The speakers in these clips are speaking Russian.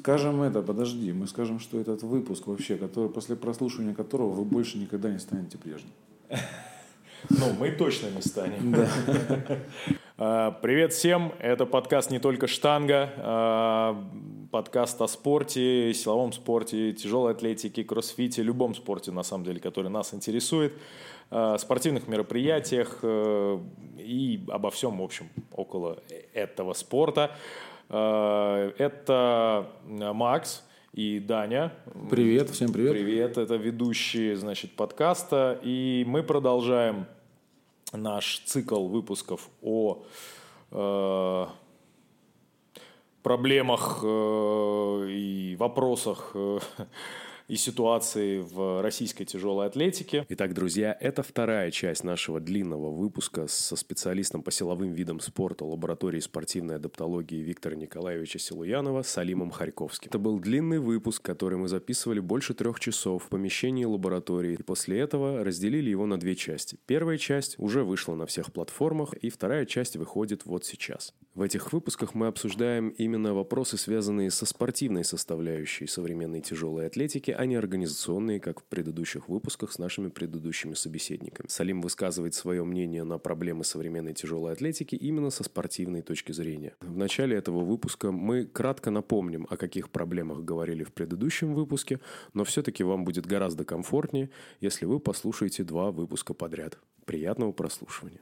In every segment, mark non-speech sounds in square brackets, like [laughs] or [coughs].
Скажем это, подожди, мы скажем, что этот выпуск вообще, который, после прослушивания которого вы больше никогда не станете прежним. Ну, мы точно не станем. А, привет всем, это подкаст «Не только штанга», а, подкаст о спорте, силовом спорте, тяжелой атлетике, кроссфите, любом спорте, на самом деле, который нас интересует, а, спортивных мероприятиях э, и обо всем, в общем, около этого спорта. Это Макс, и Даня. Привет, всем привет. Привет, это ведущие, значит, подкаста. И мы продолжаем наш цикл выпусков о э, проблемах э, и вопросах э, и ситуации в российской тяжелой атлетике. Итак, друзья, это вторая часть нашего длинного выпуска со специалистом по силовым видам спорта лаборатории спортивной адаптологии Виктора Николаевича Силуянова Салимом Харьковским. Это был длинный выпуск, который мы записывали больше трех часов в помещении лаборатории, и после этого разделили его на две части. Первая часть уже вышла на всех платформах, и вторая часть выходит вот сейчас. В этих выпусках мы обсуждаем именно вопросы, связанные со спортивной составляющей современной тяжелой атлетики, а не организационные, как в предыдущих выпусках с нашими предыдущими собеседниками. Салим высказывает свое мнение на проблемы современной тяжелой атлетики именно со спортивной точки зрения. В начале этого выпуска мы кратко напомним, о каких проблемах говорили в предыдущем выпуске, но все-таки вам будет гораздо комфортнее, если вы послушаете два выпуска подряд. Приятного прослушивания.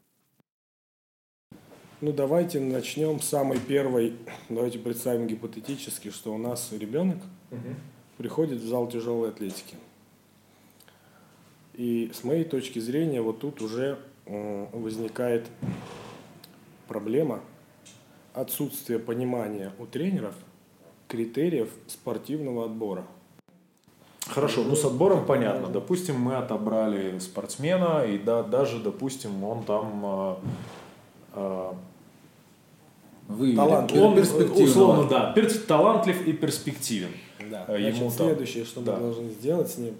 Ну, давайте начнем с самой первой. Давайте представим гипотетически, что у нас ребенок угу приходит в зал тяжелой атлетики. И с моей точки зрения, вот тут уже возникает проблема отсутствия понимания у тренеров критериев спортивного отбора. Хорошо, ну с отбором понятно. Допустим, мы отобрали спортсмена, и да, даже, допустим, он там э, э, Выявили. Талантлив, он, условно, да, талантлив и перспективен. Да. Э, Значит, ему следующее, что да. мы должны сделать с ним,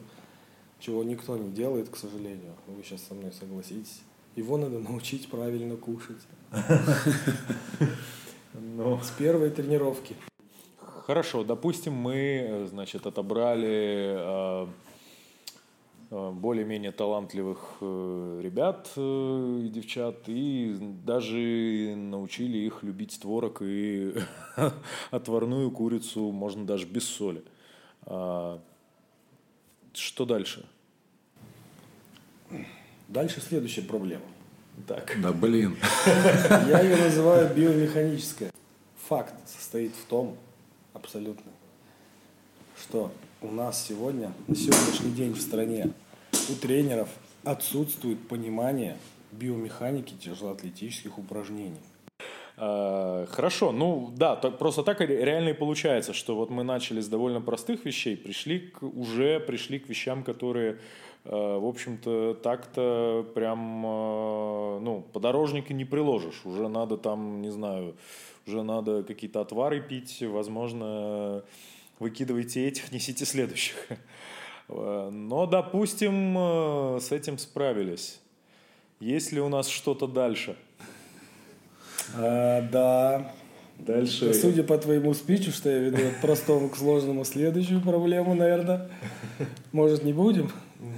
чего никто не делает, к сожалению, вы сейчас со мной согласитесь, его надо [laughs] научить правильно кушать. [laughs] Ну. С первой тренировки. Хорошо, допустим, мы, значит, отобрали э, э, более-менее талантливых ребят и девчат, и даже научили их любить творог и [laughs] отварную курицу, можно даже без соли. А, что дальше? Дальше следующая проблема. Так. Да блин. [laughs] Я ее называю биомеханическая. Факт состоит в том, абсолютно, что у нас сегодня, на сегодняшний день в стране, у тренеров отсутствует понимание биомеханики тяжелоатлетических упражнений. А, хорошо, ну да, так, просто так реально и получается, что вот мы начали с довольно простых вещей, пришли к, уже пришли к вещам, которые, а, в общем-то, так-то прям, а, ну, подорожника не приложишь, уже надо там, не знаю, уже надо какие-то отвары пить, возможно, выкидывайте этих, [laughs] несите следующих. Но, допустим, с этим справились. Есть ли у нас что-то дальше? А, да. Дальше. Судя по твоему спичу, что я веду от простого к сложному следующую проблему, наверное. Может, не будем?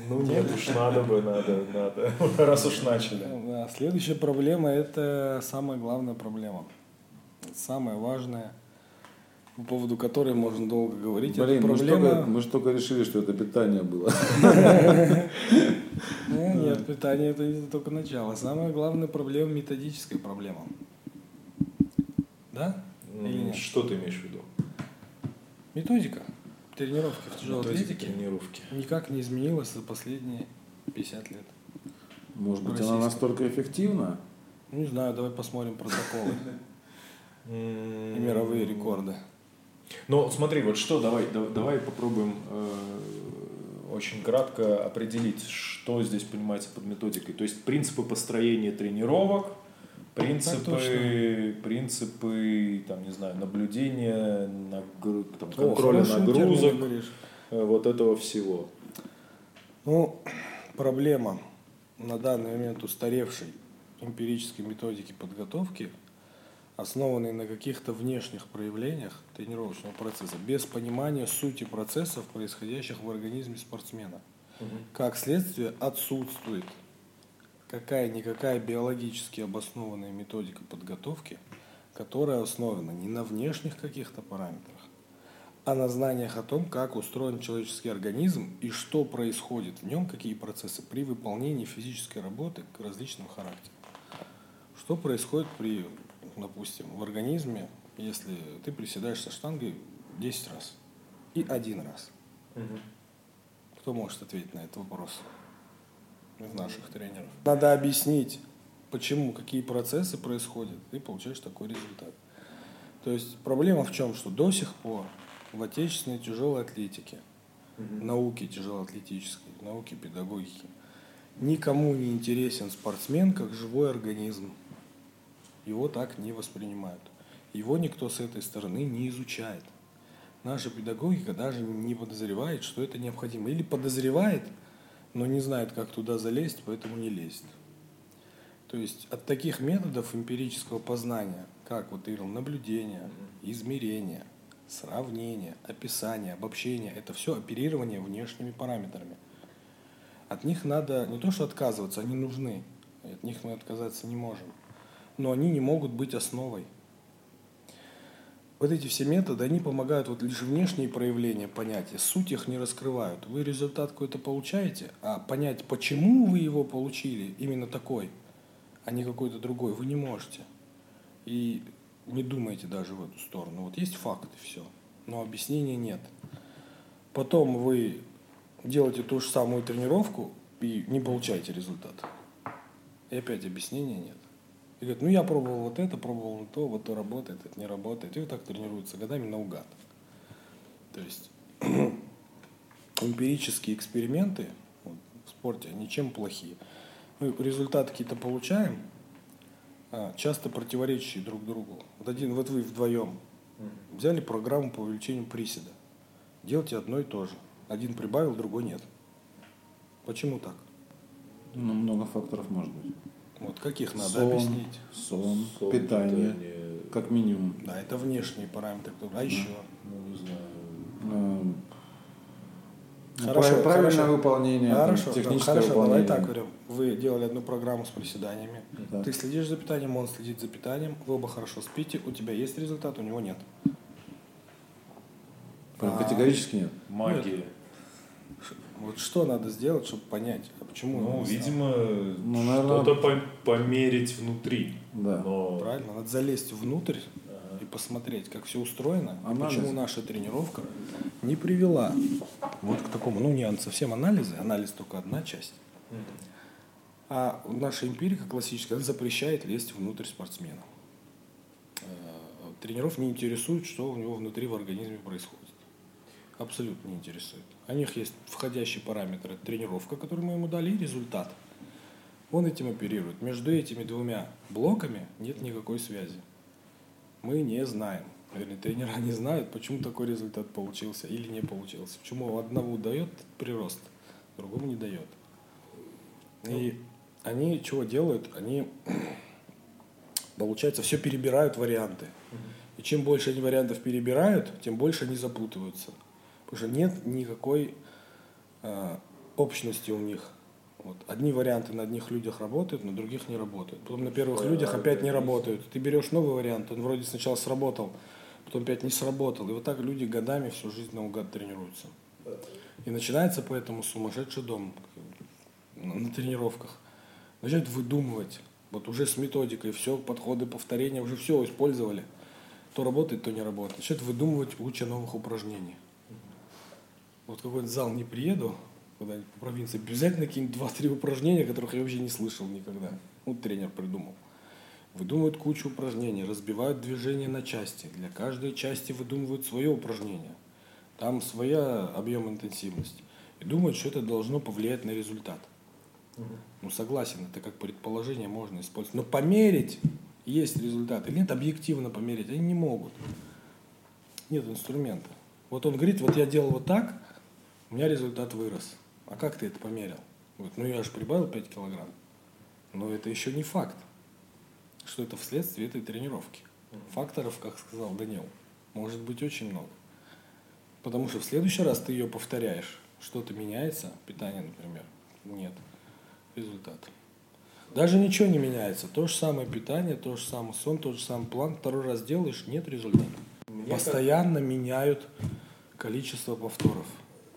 Ну нет, уж надо бы, надо, надо. Раз уж начали. Да, следующая проблема – это самая главная проблема. Самая важная, по поводу которой можно долго говорить. Блин, проблема... мы, же только, мы же только решили, что это питание было. [laughs] Нет, питание – это только начало. Самая главная проблема – методическая проблема. Да? Или нет? Что ты имеешь в виду? Методика тренировки в тяжелой атлетике тренировки. никак не изменилась за последние 50 лет. Может быть, она настолько эффективна? Не знаю, давай посмотрим протоколы [laughs] и мировые рекорды. Ну, смотри, вот что, давай, давай попробуем э, очень кратко определить, что здесь понимается под методикой. То есть принципы построения тренировок, Принципы, принципы, там, не знаю, наблюдения, нагру... там, контроля О, нагрузок, э, вот этого всего. Ну, проблема на данный момент устаревшей эмпирической методики подготовки, основанный на каких-то внешних проявлениях тренировочного процесса, без понимания сути процессов, происходящих в организме спортсмена. Как следствие отсутствует какая-никакая биологически обоснованная методика подготовки, которая основана не на внешних каких-то параметрах, а на знаниях о том, как устроен человеческий организм и что происходит в нем, какие процессы при выполнении физической работы к различным характерам. Что происходит при, допустим, в организме, если ты приседаешь со штангой 10 раз и один раз? Кто может ответить на этот вопрос из наших тренеров? Надо объяснить, почему, какие процессы происходят, и получаешь такой результат. То есть проблема в чем, что до сих пор в отечественной тяжелой атлетике, угу. науке тяжелоатлетической, науке педагогики, никому не интересен спортсмен как живой организм. Его так не воспринимают. Его никто с этой стороны не изучает. Наша педагогика даже не подозревает, что это необходимо. Или подозревает, но не знает, как туда залезть, поэтому не лезет. То есть от таких методов эмпирического познания, как вот говорил, наблюдение, измерение, сравнение, описание, обобщение, это все оперирование внешними параметрами. От них надо не то что отказываться, они нужны, от них мы отказаться не можем, но они не могут быть основой. Вот эти все методы, они помогают вот лишь внешние проявления понятия, суть их не раскрывают. Вы результат какой-то получаете, а понять, почему вы его получили, именно такой, а не какой-то другой, вы не можете. И не думаете даже в эту сторону. Вот есть факт и все, но объяснения нет. Потом вы делаете ту же самую тренировку и не получаете результат. И опять объяснения нет. И говорят, ну я пробовал вот это, пробовал вот то, вот то работает, это не работает. И вот так тренируются годами наугад. То есть [clears throat] эмпирические эксперименты вот, в спорте, они чем плохие? Мы результаты какие-то получаем, а, часто противоречащие друг другу. Вот один, вот вы вдвоем взяли программу по увеличению приседа. Делайте одно и то же. Один прибавил, другой нет. Почему так? Ну, много факторов может быть. Вот каких надо сон, объяснить? Сон, сон питание, питание, как минимум. Да, это внешние параметры. А еще? Ну, не знаю. Ну, Хорошо, правильное хорошо. выполнение, Хорошо, там, техническое хорошо, выполнение. давай так говорим. Вы делали одну программу с приседаниями. Да. Ты следишь за питанием, он следит за питанием. Вы оба хорошо спите, у тебя есть результат, у него нет. Прям А. категорически нет. Магия. Вот что надо сделать, чтобы понять, а почему? Ну, видимо, Ну, наверное- что-то по- померить внутри. Да. Но Правильно, надо залезть внутрь и посмотреть, как все устроено, и Анализ. почему наша тренировка не привела вот к такому, ну не совсем анализы, анализ только одна часть. А наша эмпирика классическая она запрещает лезть внутрь спортсмена. Э, Тренеров не интересует, что у него внутри в организме происходит. Абсолютно не интересует. У них есть входящий параметр, тренировка, которую мы ему дали, и результат. Он этим оперирует. Между этими двумя блоками нет никакой связи. Мы не знаем. Вернее, тренера не знают, почему такой результат получился или не получился. Почему одному дает прирост, другому не дает. И они чего делают? Они, [clears throat] получается, все перебирают варианты. И чем больше они вариантов перебирают, тем больше они запутываются. Что нет никакой э, общности у них. Вот. Одни варианты на одних людях работают, на других не работают. Потом на первых людях опять не работают. Ты берешь новый вариант, он вроде сначала сработал, потом опять не сработал. И вот так люди годами всю жизнь наугад тренируются. И начинается поэтому сумасшедший дом на, на тренировках. Начинают выдумывать. Вот уже с методикой, все, подходы, повторения, уже все использовали. То работает, то не работает. Начинают выдумывать куча новых упражнений. Вот какой-то зал не приеду, куда-нибудь по провинции, обязательно какие-нибудь два-три упражнения, которых я вообще не слышал никогда. Ну, тренер придумал. Выдумывают кучу упражнений, разбивают движение на части. Для каждой части выдумывают свое упражнение. Там своя объем интенсивности. И думают, что это должно повлиять на результат. Ну, согласен, это как предположение можно использовать. Но померить есть результат. Или нет, объективно померить они не могут. Нет инструмента. Вот он говорит, вот я делал вот так, у меня результат вырос. А как ты это померил? Говорит, ну я же прибавил 5 килограмм. Но это еще не факт, что это вследствие этой тренировки. Факторов, как сказал Данил, может быть очень много. Потому что в следующий раз ты ее повторяешь, что-то меняется, питание, например, нет, результат. Даже ничего не меняется. То же самое питание, то же самое сон, тот же самый план. Второй раз делаешь, нет результата. Мне Постоянно как... меняют количество повторов.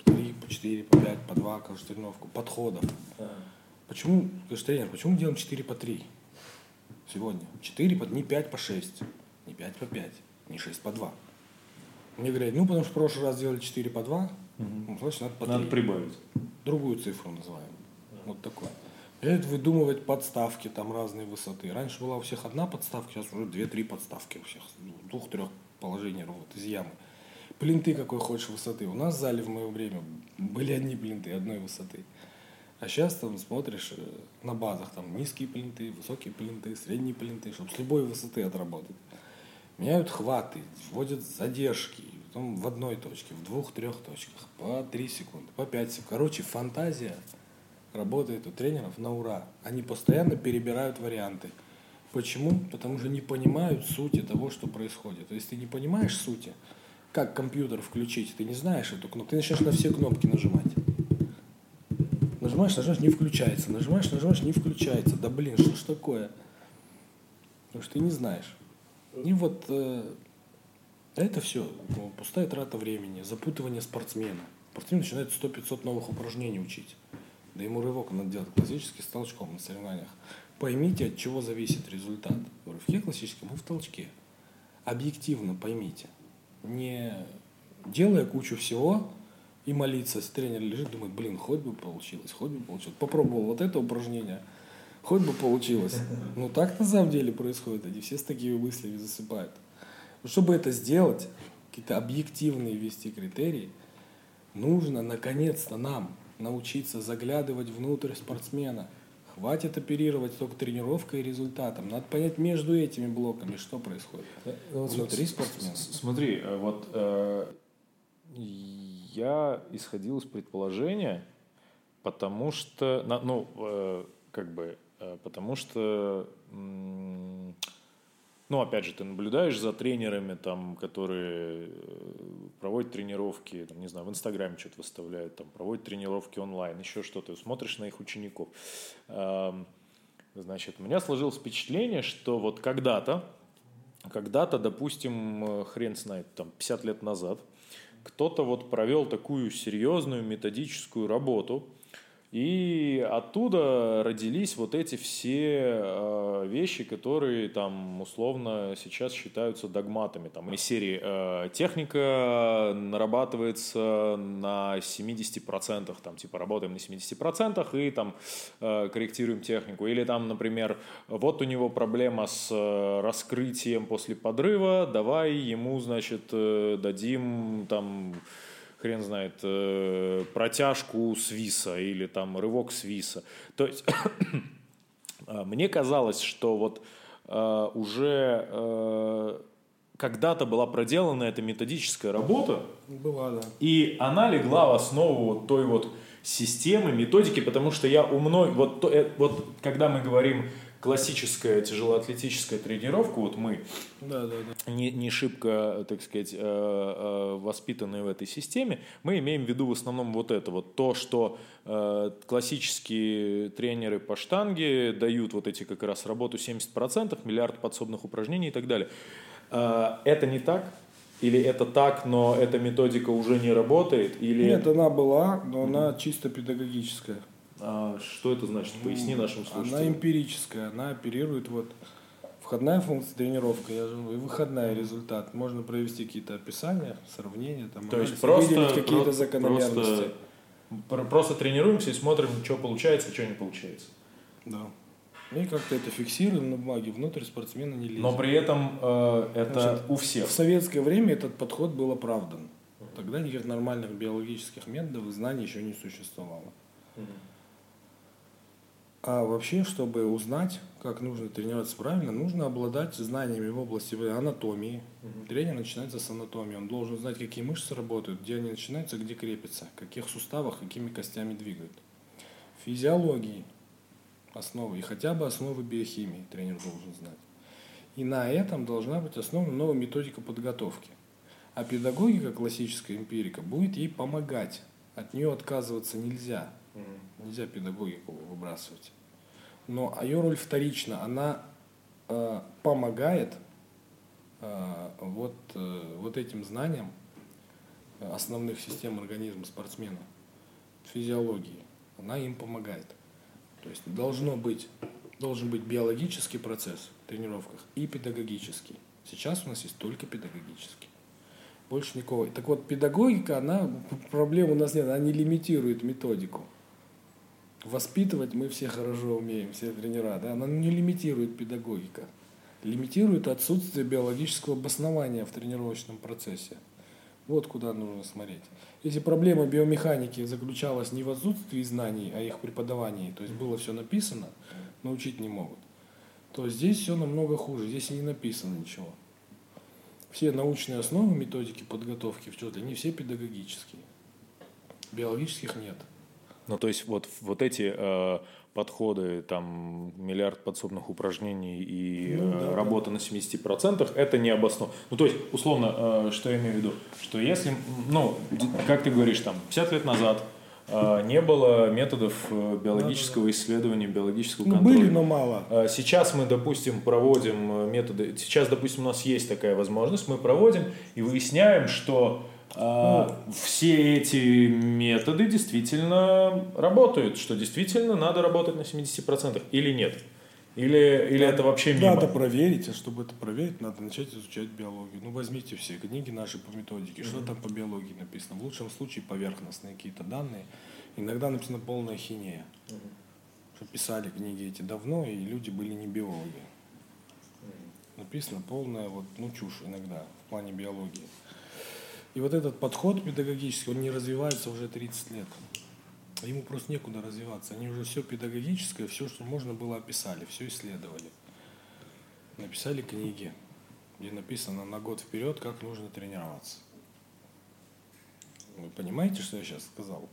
Три, по четыре, по пять, по два, каждую тренировку, подходов. А. Почему, говоришь, тренер, почему делаем 4 по 3 сегодня? 4 по, не 5 по 6, не 5 по 5, не 6 по 2. Мне говорят, ну, потому что в прошлый раз делали 4 по 2, угу. ну, значит, надо по 3. Надо прибавить. Другую цифру называем. Да. Вот такое. Начинают выдумывать подставки там разной высоты. Раньше была у всех одна подставка, сейчас уже 2-3 подставки у всех. Двух-трех положений вот из ямы. Плинты какой хочешь высоты. У нас в зале в мое время были одни плинты одной высоты. А сейчас там смотришь э, на базах, там низкие плинты, высокие плинты, средние плинты, чтобы с любой высоты отработать. Меняют хваты, вводят задержки, потом в одной точке, в двух-трех точках, по три секунды, по пять секунд. Короче, фантазия работает у тренеров на ура. Они постоянно перебирают варианты. Почему? Потому что не понимают сути того, что происходит. То есть ты не понимаешь сути, как компьютер включить, ты не знаешь эту кнопку, ты начнешь на все кнопки нажимать. Нажимаешь, нажимаешь, не включается. Нажимаешь, нажимаешь, не включается. Да блин, что ж такое? Потому что ты не знаешь. И вот э, это все ну, пустая трата времени, запутывание спортсмена. Спортсмен начинает 100-500 новых упражнений учить. Да ему рывок надо делать классический с толчком на соревнованиях. Поймите, от чего зависит результат. В рывке классическом и в толчке. Объективно поймите. Не делая кучу всего, и молиться. Тренер лежит, думает, блин, хоть бы получилось, хоть бы получилось. Попробовал вот это упражнение, хоть бы получилось. Ну так на самом деле происходит. Они все с такими мыслями засыпают. Но чтобы это сделать, какие-то объективные ввести критерии, нужно наконец-то нам научиться заглядывать внутрь спортсмена. Хватит оперировать только тренировкой и результатом. Надо понять между этими блоками, что происходит э, внутри спортсмена. Смотри, э, вот э, я исходил из предположения, потому что, ну, э, как бы, э, потому что, ну, опять же, ты наблюдаешь за тренерами, там, которые э, проводят тренировки, там, не знаю, в Инстаграме что-то выставляют, там, проводят тренировки онлайн, еще что-то, смотришь на их учеников. Значит, у меня сложилось впечатление, что вот когда-то, когда-то, допустим, хрен знает, там, 50 лет назад – кто-то вот провел такую серьезную методическую работу, и оттуда родились вот эти все э, вещи, которые там условно сейчас считаются догматами. Там из серии э, техника нарабатывается на 70%, там типа работаем на 70% и там э, корректируем технику. Или там, например, вот у него проблема с раскрытием после подрыва, давай ему, значит, дадим там хрен знает, э, протяжку свиса или там рывок свиса. То есть а, [coughs] мне казалось, что вот э, уже э, когда-то была проделана эта методическая работа. Была, да. И она легла в основу вот той вот системы, методики, потому что я у мной, вот, э, вот когда мы говорим классическая тяжелоатлетическая тренировка, вот мы да, да, да. Не, не шибко, так сказать, э, э, воспитанные в этой системе, мы имеем в виду в основном вот это, вот то, что э, классические тренеры по штанге дают вот эти как раз работу 70%, миллиард подсобных упражнений и так далее. Это не так? Или это так, но эта методика уже не работает? Или... Нет, она была, но она чисто педагогическая. А что это значит? Поясни нашим слушателям. Она эмпирическая, она оперирует вот входная функция тренировка, я же и выходная результат. Можно провести какие-то описания, сравнения, там, То есть просто какие-то закономерности. Просто, просто тренируемся и смотрим, что получается, что не получается. Да. И как-то это фиксируем на бумаге, внутрь спортсмена не лезет. Но при этом э, это Значит, у всех. В советское время этот подход был оправдан. Тогда никаких нормальных биологических методов и знаний еще не существовало. Угу. А вообще, чтобы узнать, как нужно тренироваться правильно, нужно обладать знаниями в области анатомии. Угу. Тренер начинается с анатомии. Он должен знать, какие мышцы работают, где они начинаются, где крепятся, в каких суставах, какими костями двигают. Физиологии основы и хотя бы основы биохимии тренер должен знать. И на этом должна быть основана новая методика подготовки. А педагогика, классическая эмпирика, будет ей помогать. От нее отказываться нельзя. Нельзя педагогику выбрасывать. Но ее роль вторична. Она э, помогает э, вот, э, вот этим знаниям основных систем организма спортсмена, физиологии. Она им помогает. То есть должно быть, должен быть биологический процесс в тренировках и педагогический. Сейчас у нас есть только педагогический. Больше никого. Так вот, педагогика, она, проблем у нас нет, она не лимитирует методику. Воспитывать мы все хорошо умеем, все тренера, да, она не лимитирует педагогика. Лимитирует отсутствие биологического обоснования в тренировочном процессе. Вот куда нужно смотреть. Если проблема биомеханики заключалась не в отсутствии знаний, а их преподавании, то есть было все написано, научить не могут, то здесь все намного хуже. Здесь и не написано ничего. Все научные основы методики подготовки в ЧОТе, они все педагогические. Биологических нет. Ну, то есть вот, вот эти э, подходы, там, миллиард подсобных упражнений и ну, да, э, работа да. на 70%, это не обосновано. Ну, то есть, условно, э, что я имею в виду? Что если, ну, как ты говоришь, там, 50 лет назад э, не было методов э, биологического да, да, исследования, биологического ну, контроля. Были, но мало. Э, сейчас мы, допустим, проводим методы, сейчас, допустим, у нас есть такая возможность, мы проводим и выясняем, что а, все эти методы действительно работают, что действительно надо работать на 70% или нет? Или, или это вообще мимо? Надо проверить, а чтобы это проверить, надо начать изучать биологию. Ну, возьмите все книги наши по методике, mm-hmm. что там по биологии написано. В лучшем случае поверхностные какие-то данные. Иногда написано полная хинея. Mm-hmm. Что писали книги эти давно, и люди были не биологи. Mm-hmm. Написано полная вот, ну, чушь иногда в плане биологии. И вот этот подход педагогический, он не развивается уже 30 лет. Ему просто некуда развиваться. Они уже все педагогическое, все, что можно было, описали, все исследовали. Написали книги, где написано на год вперед, как нужно тренироваться. Вы понимаете, что я сейчас сказал?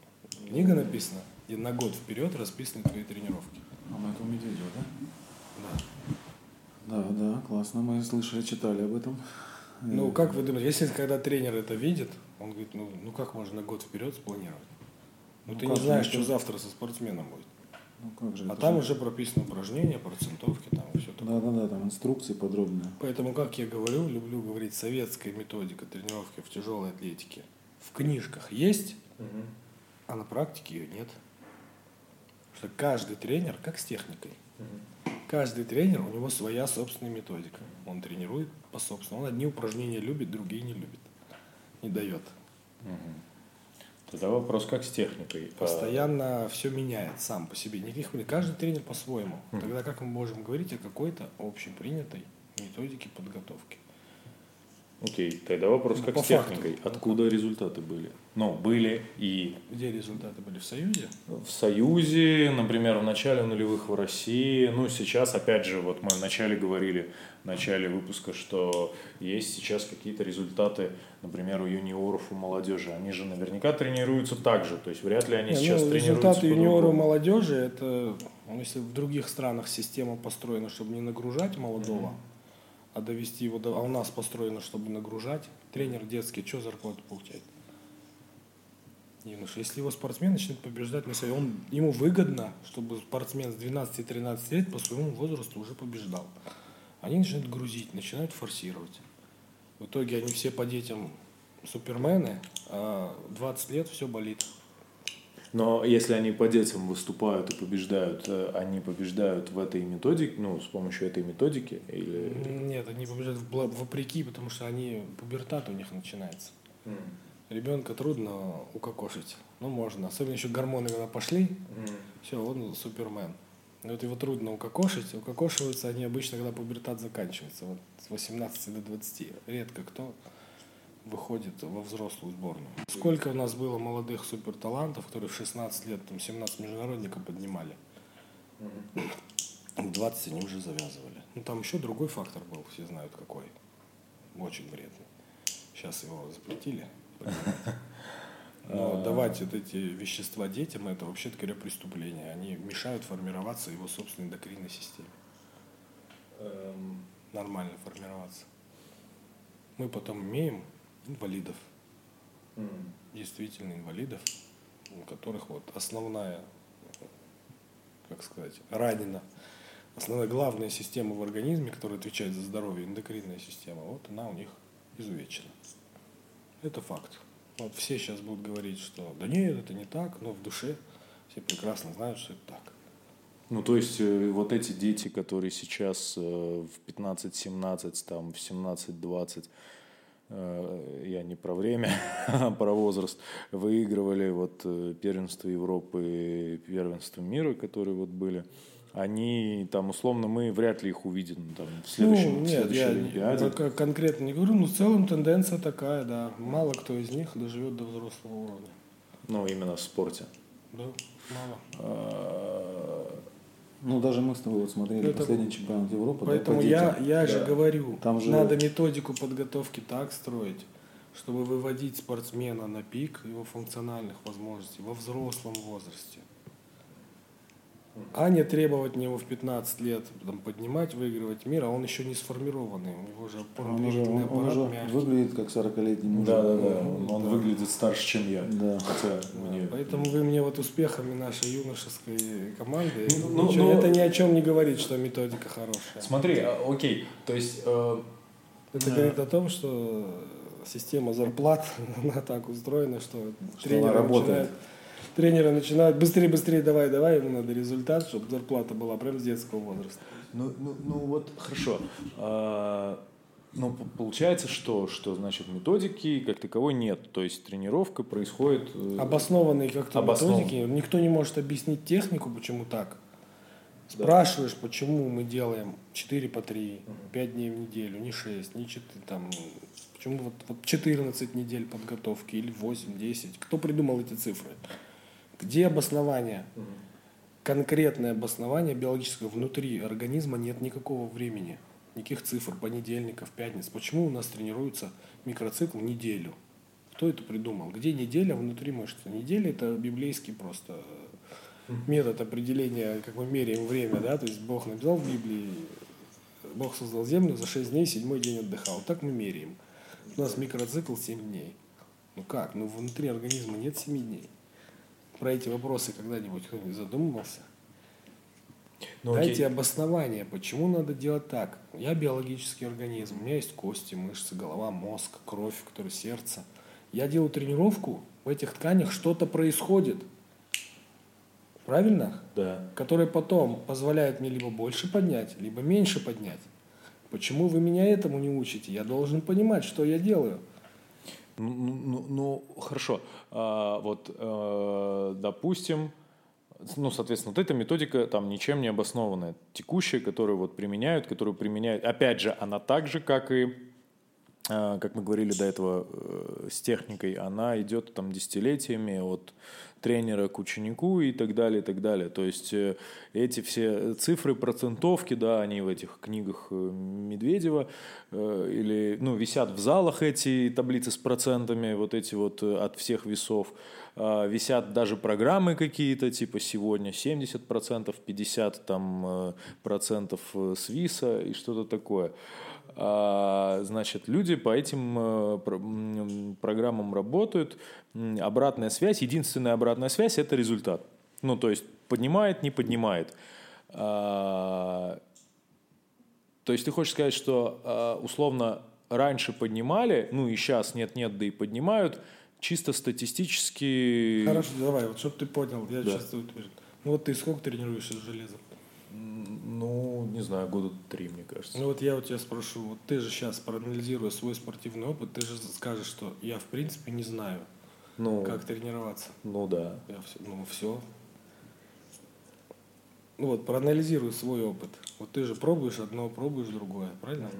Книга написана, где на год вперед расписаны твои тренировки. А на этом Медведева, да? Да. Да, да, классно. Мы слышали, читали об этом. Ну, как вы думаете, если когда тренер это видит, он говорит, ну, ну как можно на год вперед спланировать? Ну, ну ты не знаешь, что завтра со спортсменом будет. Ну, как же а там же... уже прописаны упражнения, процентовки, там и все такое. Да, да, да, там инструкции подробные. Поэтому, как я говорю, люблю говорить, советская методика тренировки в тяжелой атлетике в книжках есть, угу. а на практике ее нет. Что каждый тренер, как с техникой, угу. Каждый тренер, у него своя собственная методика. Он тренирует по собственному. Он одни упражнения любит, другие не любит. Не дает. Угу. Тогда вопрос как с техникой? Постоянно а... все меняет сам по себе. Никаких, каждый тренер по-своему. Угу. Тогда как мы можем говорить о какой-то общепринятой методике подготовки? Окей, тогда вопрос ну, как с техникой. Факту. Откуда результаты были? Ну, были и... Где результаты были? В Союзе? В Союзе, например, в начале нулевых в России. Ну, сейчас, опять же, вот мы вначале говорили, в начале выпуска, что есть сейчас какие-то результаты, например, у юниоров, у молодежи. Они же наверняка тренируются так же. То есть вряд ли они Не, сейчас ну, тренируются Результаты юниоров молодежи, это, ну, если в других странах система построена, чтобы не нагружать молодого, mm-hmm а довести его до... А у нас построено, чтобы нагружать. Тренер детский, что зарплату получает? Юноша, если его спортсмен начнет побеждать на себе, он, ему выгодно, чтобы спортсмен с 12-13 лет по своему возрасту уже побеждал. Они начинают грузить, начинают форсировать. В итоге они все по детям супермены, а 20 лет все болит. Но если они по детям выступают и побеждают, э, они побеждают в этой методике, ну, с помощью этой методики? Или... Нет, они побеждают вопреки, потому что они, пубертат у них начинается. Mm. Ребенка трудно укокошить. Ну, можно. Особенно еще гормоны, когда пошли, mm. все, он супермен. Вот его трудно укокошить. Укокошиваются они обычно, когда пубертат заканчивается. Вот с 18 до 20. Редко кто выходит во взрослую сборную. Сколько у нас было молодых суперталантов, которые в 16 лет, там 17 международников поднимали. В 20 они уже завязывали. Ну там еще другой фактор был, все знают какой. Очень вредный. Сейчас его запретили. [laughs] Но давать вот эти вещества детям, это вообще-то говоря преступление. Они мешают формироваться его собственной эндокринной системе. Эм, нормально формироваться. Мы потом имеем инвалидов, действительно инвалидов, у которых вот основная, как сказать, ранена, основная главная система в организме, которая отвечает за здоровье, эндокринная система, вот она у них изувечена. Это факт. Вот все сейчас будут говорить, что да нет, это не так, но в душе все прекрасно знают, что это так. Ну, то есть, э, вот эти дети, которые сейчас э, в 15-17, там, в 17-20, э, я не про время, [laughs] а про возраст, выигрывали вот э, первенство Европы, первенство мира, которые вот были, они там условно мы вряд ли их увидим там в следующем ну, в нет, следующей я Олимпиаде. конкретно не говорю, но в целом тенденция такая, да. Мало кто из них доживет до взрослого уровня. Ну, именно в спорте. Да, мало. Ну, даже мы с тобой вот смотрели Это- последний чемпионат Европы. да, Поэтому по я, я же Да. говорю, Там же- надо методику подготовки так строить, чтобы выводить спортсмена на пик его функциональных возможностей во взрослом возрасте. А не требовать него в 15 лет там, поднимать, выигрывать мир, а он еще не сформированный. У него же Он уже, опорно-двигательный он, он аппарат уже мягкий. выглядит как 40-летний мужик. Да, да, да. Он, он выглядит старше, чем я. Да. Хотя мне... Поэтому вы мне вот успехами нашей юношеской команды, Ну, ничего- ну, это ни о чем не говорит, что методика хорошая. Смотри, а, окей, то есть... э, Это говорит о том, что система зарплат, [laughs] она так устроена, что, Что тренеры, она работает. начинают, тренеры начинают быстрее, быстрее, давай, давай, ему надо результат, чтобы зарплата была прям с детского возраста. Ну, ну, ну вот хорошо. А, ну, получается, что, что значит методики как таковой нет. То есть тренировка происходит. э, Обоснованные как-то Обоснованно. методики, никто не может объяснить технику, почему так. Спрашиваешь, почему мы делаем 4 по 3, 5 дней в неделю, не 6, не 4, там, почему вот, вот 14 недель подготовки или 8, 10, кто придумал эти цифры? Где обоснование? Конкретное обоснование биологическое внутри организма нет никакого времени, никаких цифр, понедельников, пятниц. Почему у нас тренируется микроцикл неделю? Кто это придумал? Где неделя внутри мышцы? Неделя это библейский просто э, метод определения, как мы меряем время, да, то есть Бог написал в Библии, Бог создал землю, за 6 дней, седьмой день отдыхал. Так мы меряем. У нас микроцикл 7 дней. Ну как? Ну внутри организма нет 7 дней. Про эти вопросы когда-нибудь кто-нибудь задумывался? ну, окей. Дайте обоснование, почему надо делать так. Я биологический организм, у меня есть кости, мышцы, голова, мозг, кровь, который сердце. Я делаю тренировку, в этих тканях что-то происходит. Правильно? Да. Которое потом позволяет мне либо больше поднять, либо меньше поднять. Почему вы меня этому не учите? Я должен понимать, что я делаю. Ну, ну, ну, ну, хорошо. А, вот, э, допустим, ну, соответственно, вот эта методика там ничем не обоснованная. Текущая, которую вот применяют, которую применяют, опять же, она так же, как и, как мы говорили до этого, э, с техникой, она идет там десятилетиями от тренера к ученику и так далее, и так далее. То есть э, эти все цифры, процентовки, да, они в этих книгах э, Медведева или, ну, висят в залах эти таблицы с процентами, вот эти вот от всех весов. А, Висят даже программы какие-то, типа сегодня 70%, 50% там, процентов с ВИСа и что-то такое. А, Значит, люди по этим э, программам работают. Обратная связь, единственная обратная связь – это результат. Ну, то есть поднимает, не поднимает. А, То есть ты хочешь сказать, что а, условно раньше поднимали, ну и сейчас нет-нет, да и поднимают, чисто статистически... Хорошо, давай, вот чтобы ты понял, я Да. сейчас. Ну вот ты сколько тренируешься с железом? Ну, не знаю, года три, мне кажется. Ну вот я у тебя спрошу, вот ты же сейчас, проанализируя свой спортивный опыт, ты же скажешь, что я в принципе не знаю, Ну, как тренироваться. ну да. Я все, ну все. Ну вот, проанализируй свой опыт. Вот ты же пробуешь одно, пробуешь другое, правильно?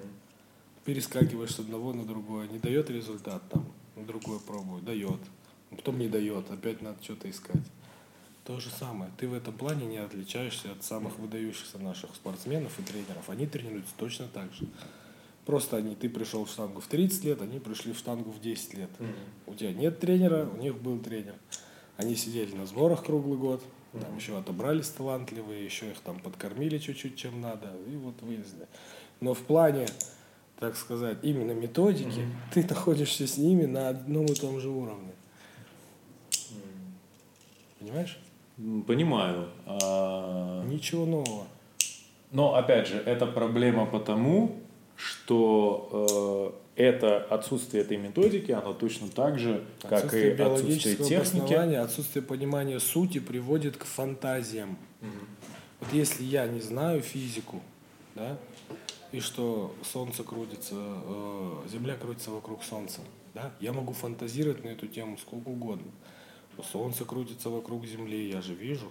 Перескакиваешь с одного на другое, не дает результат там, другое пробую, дает. Потом не дает, опять надо что-то искать. То же самое. Ты в этом плане не отличаешься от самых выдающихся наших спортсменов и тренеров. Они тренируются точно так же. Просто они, ты пришел в штангу в 30 лет, они пришли в штангу в 10 лет. У тебя нет тренера, у них был тренер. Они сидели на сборах круглый год, там еще отобрались талантливые, еще их там подкормили чуть-чуть, чем надо, и вот вылезли. Но в плане, так сказать, именно методики, ты находишься с ними на одном и том же уровне. Понимаешь? Понимаю. А, Ничего нового. Но, опять же, это проблема потому, что э, это отсутствие этой методики, оно точно так же, как и Отсутствие техники. отсутствие понимания сути приводит к фантазиям. Вот если я не знаю физику, да, и что Солнце крутится, э, Земля крутится вокруг Солнца, да, я могу фантазировать на эту тему сколько угодно. Солнце крутится вокруг Земли, я же вижу.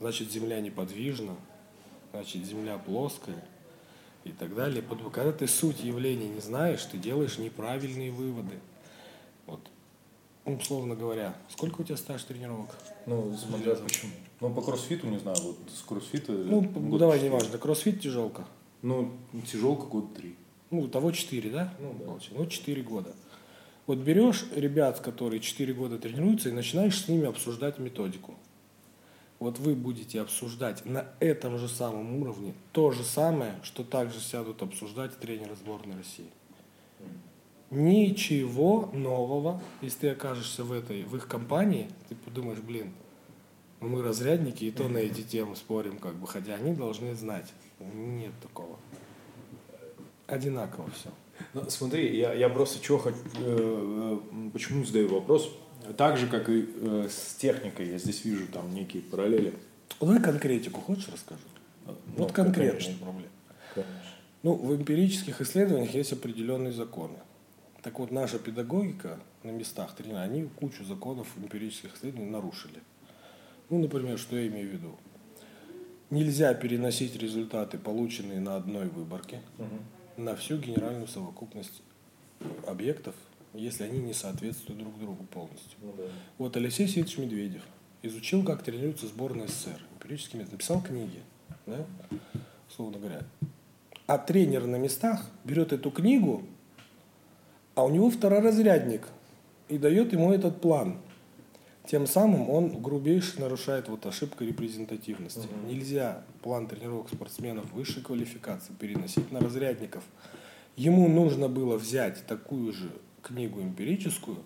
Значит, Земля неподвижна, значит, Земля плоская и так далее. Когда ты суть явления не знаешь, ты делаешь неправильные выводы. Вот. Ну, условно говоря, сколько у тебя стаж тренировок? Ну, смотря почему. Ну, по кроссфиту, не знаю, вот с кроссфита... Ну, год давай, четыре. неважно, кроссфит тяжелка. Ну, тяжелка год три. Ну, того 4, да? Ну, да. Получается. Ну, 4 года. Вот берешь ребят, которые 4 года тренируются, и начинаешь с ними обсуждать методику. Вот вы будете обсуждать на этом же самом уровне то же самое, что также сядут обсуждать тренеры сборной России. Ничего нового, если ты окажешься в этой, в их компании, ты подумаешь, блин, ну мы разрядники и то на эти темы спорим, как бы, хотя они должны знать. Нет такого. Одинаково все. Ну, смотри, я, я просто чего хочу, э, э, почему задаю вопрос. Так же, как и э, с техникой, я здесь вижу там некие параллели. Давай конкретику хочешь расскажу? Ну, Вот конкретные конечно, проблемы. конечно. Ну, в эмпирических исследованиях есть определенные законы. Так вот, наша педагогика на местах тренера, они кучу законов эмпирических исследований нарушили. Ну, например, что я имею в виду? Нельзя переносить результаты, полученные на одной выборке, на всю генеральную совокупность объектов, если они не соответствуют друг другу полностью. Ну, да. Вот Алексей Сидорович Медведев изучил, как тренируется сборная СССР. Эмпирический метод. Написал книги, да? условно говоря. А тренер на местах берет эту книгу, а у него второразрядник и дает ему этот план. Тем самым он грубейше нарушает вот ошибку репрезентативности. Нельзя план тренировок спортсменов высшей квалификации переносить на разрядников. Ему нужно было взять такую же книгу эмпирическую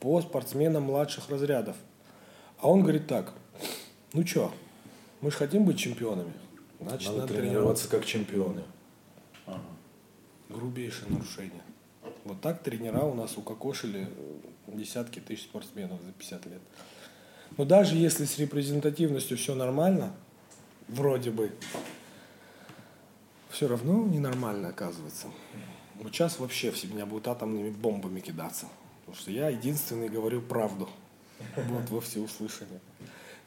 по спортсменам младших разрядов. А он говорит так, ну что, мы же хотим быть чемпионами. Значит, Надо надо, тренироваться тренироваться. как чемпионы. Грубейшее нарушение. Вот так тренера у нас укокошили десятки тысяч спортсменов за 50 лет. Но даже если с репрезентативностью все нормально, вроде бы, все равно ненормально оказывается. Вот сейчас вообще все меня будут атомными бомбами кидаться. Потому что я единственный говорю правду. Вот во всеуслышание.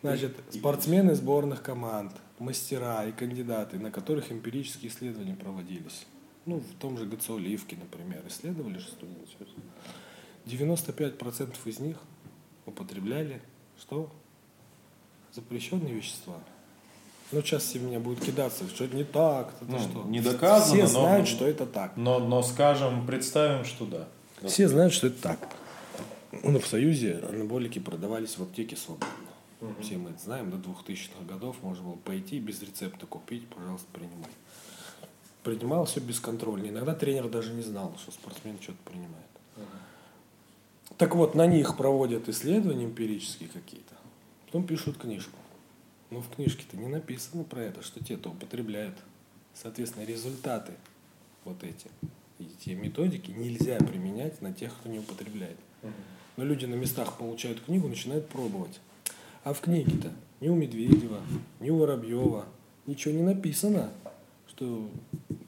Значит, спортсмены сборных команд, мастера и кандидаты, на которых эмпирические исследования проводились. Ну, в том же ГЦО Ливке, например, исследовали же студенты. 95% из них употребляли что? Запрещенные вещества. Ну, сейчас все меня будут кидаться, что это не так, это Ну, что. не доказано, Все но- знают, что это так. Но, но скажем, представим, что да. Все знают, что это так. Ну, в Союзе анаболики продавались в аптеке свободно. Все мы это знаем, до 2000-х годов можно было пойти без рецепта купить, пожалуйста, принимай. Принимал все бесконтрольно. Иногда тренер даже не знал, что спортсмен что-то принимает. Так вот, на них проводят исследования эмпирические какие-то. Потом пишут книжку. Но в книжке-то не написано про это, что те-то употребляют. Соответственно, результаты вот эти, эти методики нельзя применять на тех, кто не употребляет. Но люди на местах получают книгу, начинают пробовать. А в книге-то ни у Медведева, ни у Воробьева ничего не написано, что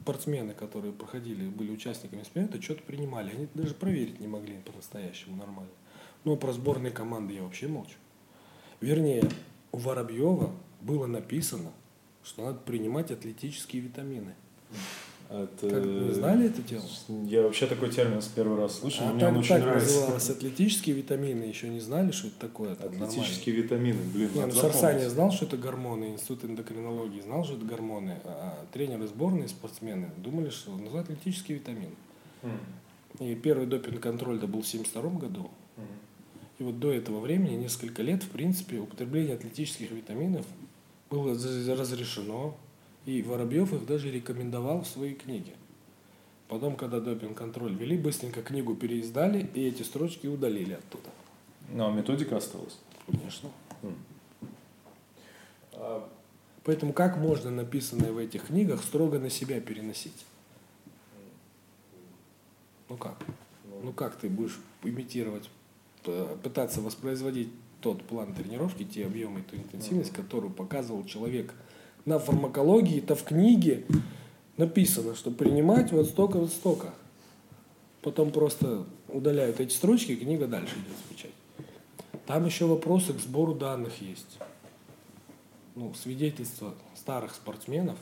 спортсмены, которые проходили, были участниками эксперимента, что-то принимали. Они даже проверить не могли по-настоящему нормально. А про сборные команды я вообще молчу. Вернее, у Воробьева было написано, что надо принимать атлетические витамины. Это... Как, вы знали это дело? Я вообще такой термин с первый раз слышу, А мне он так, очень так нравится. называлось атлетические витамины, еще не знали, что это такое. Там Атлетические витамины, блин, Не, ну запомнить. знал, что это гормоны, институт эндокринологии знал, что это гормоны, а тренеры сборной, спортсмены думали, что называют атлетический витамин. И первый допинг-контроль это был в 1972 году. И вот до этого времени, несколько лет, в принципе, употребление атлетических витаминов было разрешено, И Воробьев их даже рекомендовал в своей книге. Потом, когда допинг-контроль ввели, быстренько книгу переиздали, и эти строчки удалили оттуда. Ну, а методика осталась. Конечно. Поэтому как можно написанное в этих книгах строго на себя переносить? Ну как? Ну как ты будешь имитировать, пытаться воспроизводить тот план тренировки, те объемы, ту интенсивность, которую показывал человек на фармакологии, это в книге написано, что принимать вот столько, вот столько. Потом просто удаляют эти строчки, и книга дальше идет в печать. Там еще вопросы к сбору данных есть. Ну, свидетельства старых спортсменов.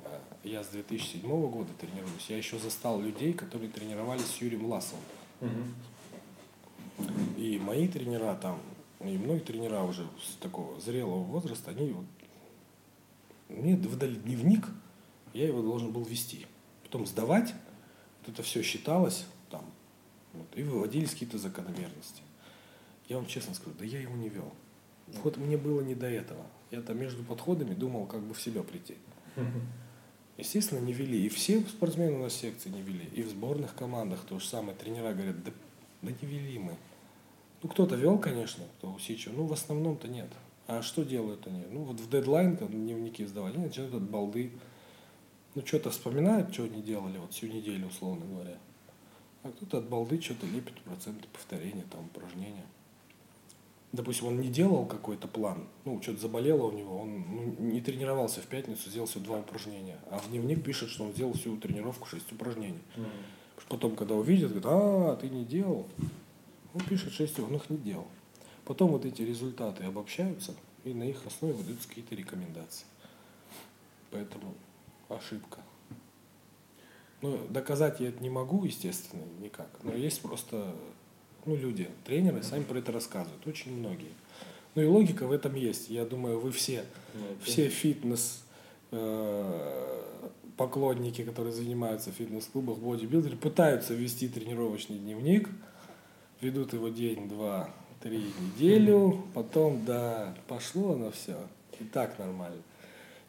Э, Я с 2007 года тренируюсь. Я еще застал людей, которые тренировались с Юрием Ласовым. И мои тренера там, и многие тренера уже с такого зрелого возраста, они вот, мне выдали дневник, я его должен был вести. Потом сдавать, вот это все считалось там, вот, и выводились какие-то закономерности. Я вам честно скажу, да я его не вел. Вот мне было не до этого. Я там между подходами думал, как бы в себя прийти. Естественно, не вели. И все спортсмены у нас секции не вели. И в сборных командах то же самое. Тренера говорят, да, да не вели мы. Ну, кто-то вел, конечно, кто усидчив, ну, в основном-то нет. А что делают они? Ну, вот в дедлайн, когда дневники сдавали, они начинают от балды. Ну, что-то вспоминают, что они делали вот всю неделю, условно говоря. А кто-то от балды что-то лепит, проценты повторения, там, упражнения. Допустим, он не делал какой-то план, ну, что-то заболело у него, он ну, не тренировался в пятницу, сделал всего два упражнения. А в дневник пишет, что он сделал всю тренировку шесть упражнений. Потом, когда увидят, говорят, а, ты не делал. Он пишет шесть, он их не делал. Потом вот эти результаты обобщаются, и на их основе выдаются какие-то рекомендации. Поэтому ошибка. Ну, доказать я это не могу, естественно, никак. Но есть просто ну, люди, тренеры, сами про это рассказывают, очень многие. Ну и логика в этом есть. Я думаю, вы все, все фитнес э, поклонники, которые занимаются в фитнес-клубах, бодибилдеры, пытаются вести тренировочный дневник, ведут его день, два, три неделю, потом, да, пошло оно все, и так нормально.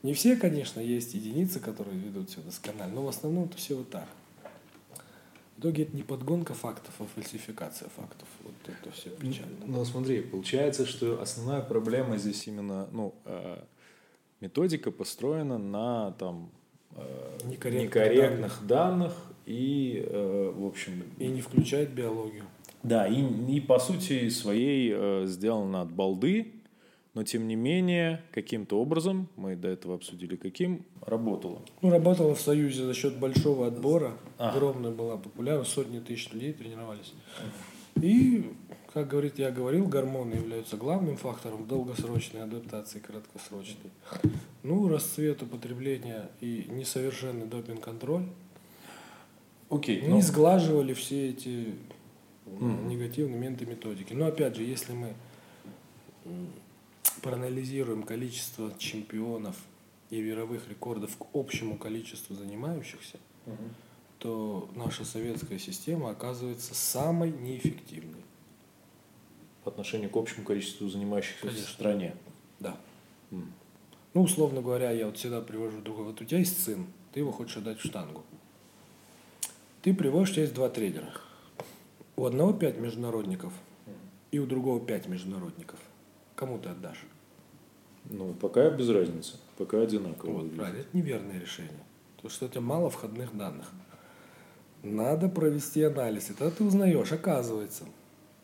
Не все, конечно, есть единицы, которые ведут все досконально, но в основном это все вот так. В итоге это не подгонка фактов, а фальсификация фактов. Вот это все печально. Ну, смотри, получается, что основная проблема здесь именно, ну, э, методика построена на там э, Некорректных некорректных данных и, э, в общем, И не включает биологию. Да, и, и по сути своей э, сделано от балды, но тем не менее каким-то образом, мы до этого обсудили каким, работало. Ну, работала в Союзе за счет большого отбора. Ага. Огромная была популярность, сотни тысяч людей тренировались. И, как говорит, я говорил, гормоны являются главным фактором долгосрочной адаптации, краткосрочной. Ну, расцвет употребления и несовершенный допинг-контроль Окей, не сглаживали все эти моменты методики. Но опять же, если мы проанализируем количество чемпионов и мировых рекордов к общему количеству занимающихся, то наша советская система оказывается самой неэффективной. по отношению к общему количеству занимающихся Конечно. в стране. Да. Ну, условно говоря, я вот всегда привожу другого. Вот у тебя есть сын, ты его хочешь отдать в штангу. Ты приводишь, у тебя есть два тренера. У одного пять международников, и у другого пять международников. Кому ты отдашь? Ну, пока без разницы, пока одинаково. Вот, правильно, это неверное решение. Потому что у тебя мало входных данных. Надо провести анализ. И тогда ты узнаешь, оказывается.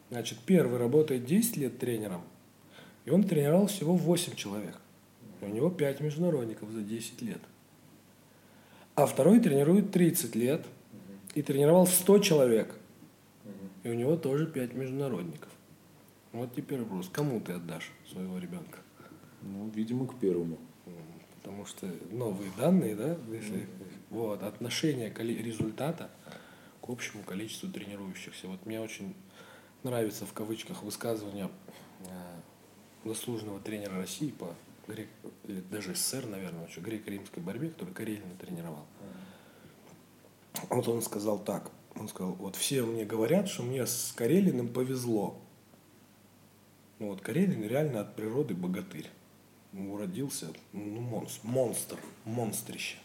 Значит, первый работает 10 лет тренером, и он тренировал всего 8 человек. И у него 5 международников за 10 лет. А второй тренирует 30 лет и тренировал 100 человек. И у него тоже 5 международников. Вот теперь вопрос, кому ты отдашь своего ребенка? Ну, видимо, к первому. Потому что новые данные, да, если вот, отношение результата к общему количеству тренирующихся. Вот мне очень нравится в кавычках высказывание э, заслуженного тренера России по грек, или даже СССР, наверное, еще греко-римской борьбе, который Карелина тренировал. Вот он сказал так, он сказал, вот все мне говорят, что мне с Карелиным повезло. Ну вот Карелин реально от природы богатырь. уродился, ну, монстр, монстр, монстрище.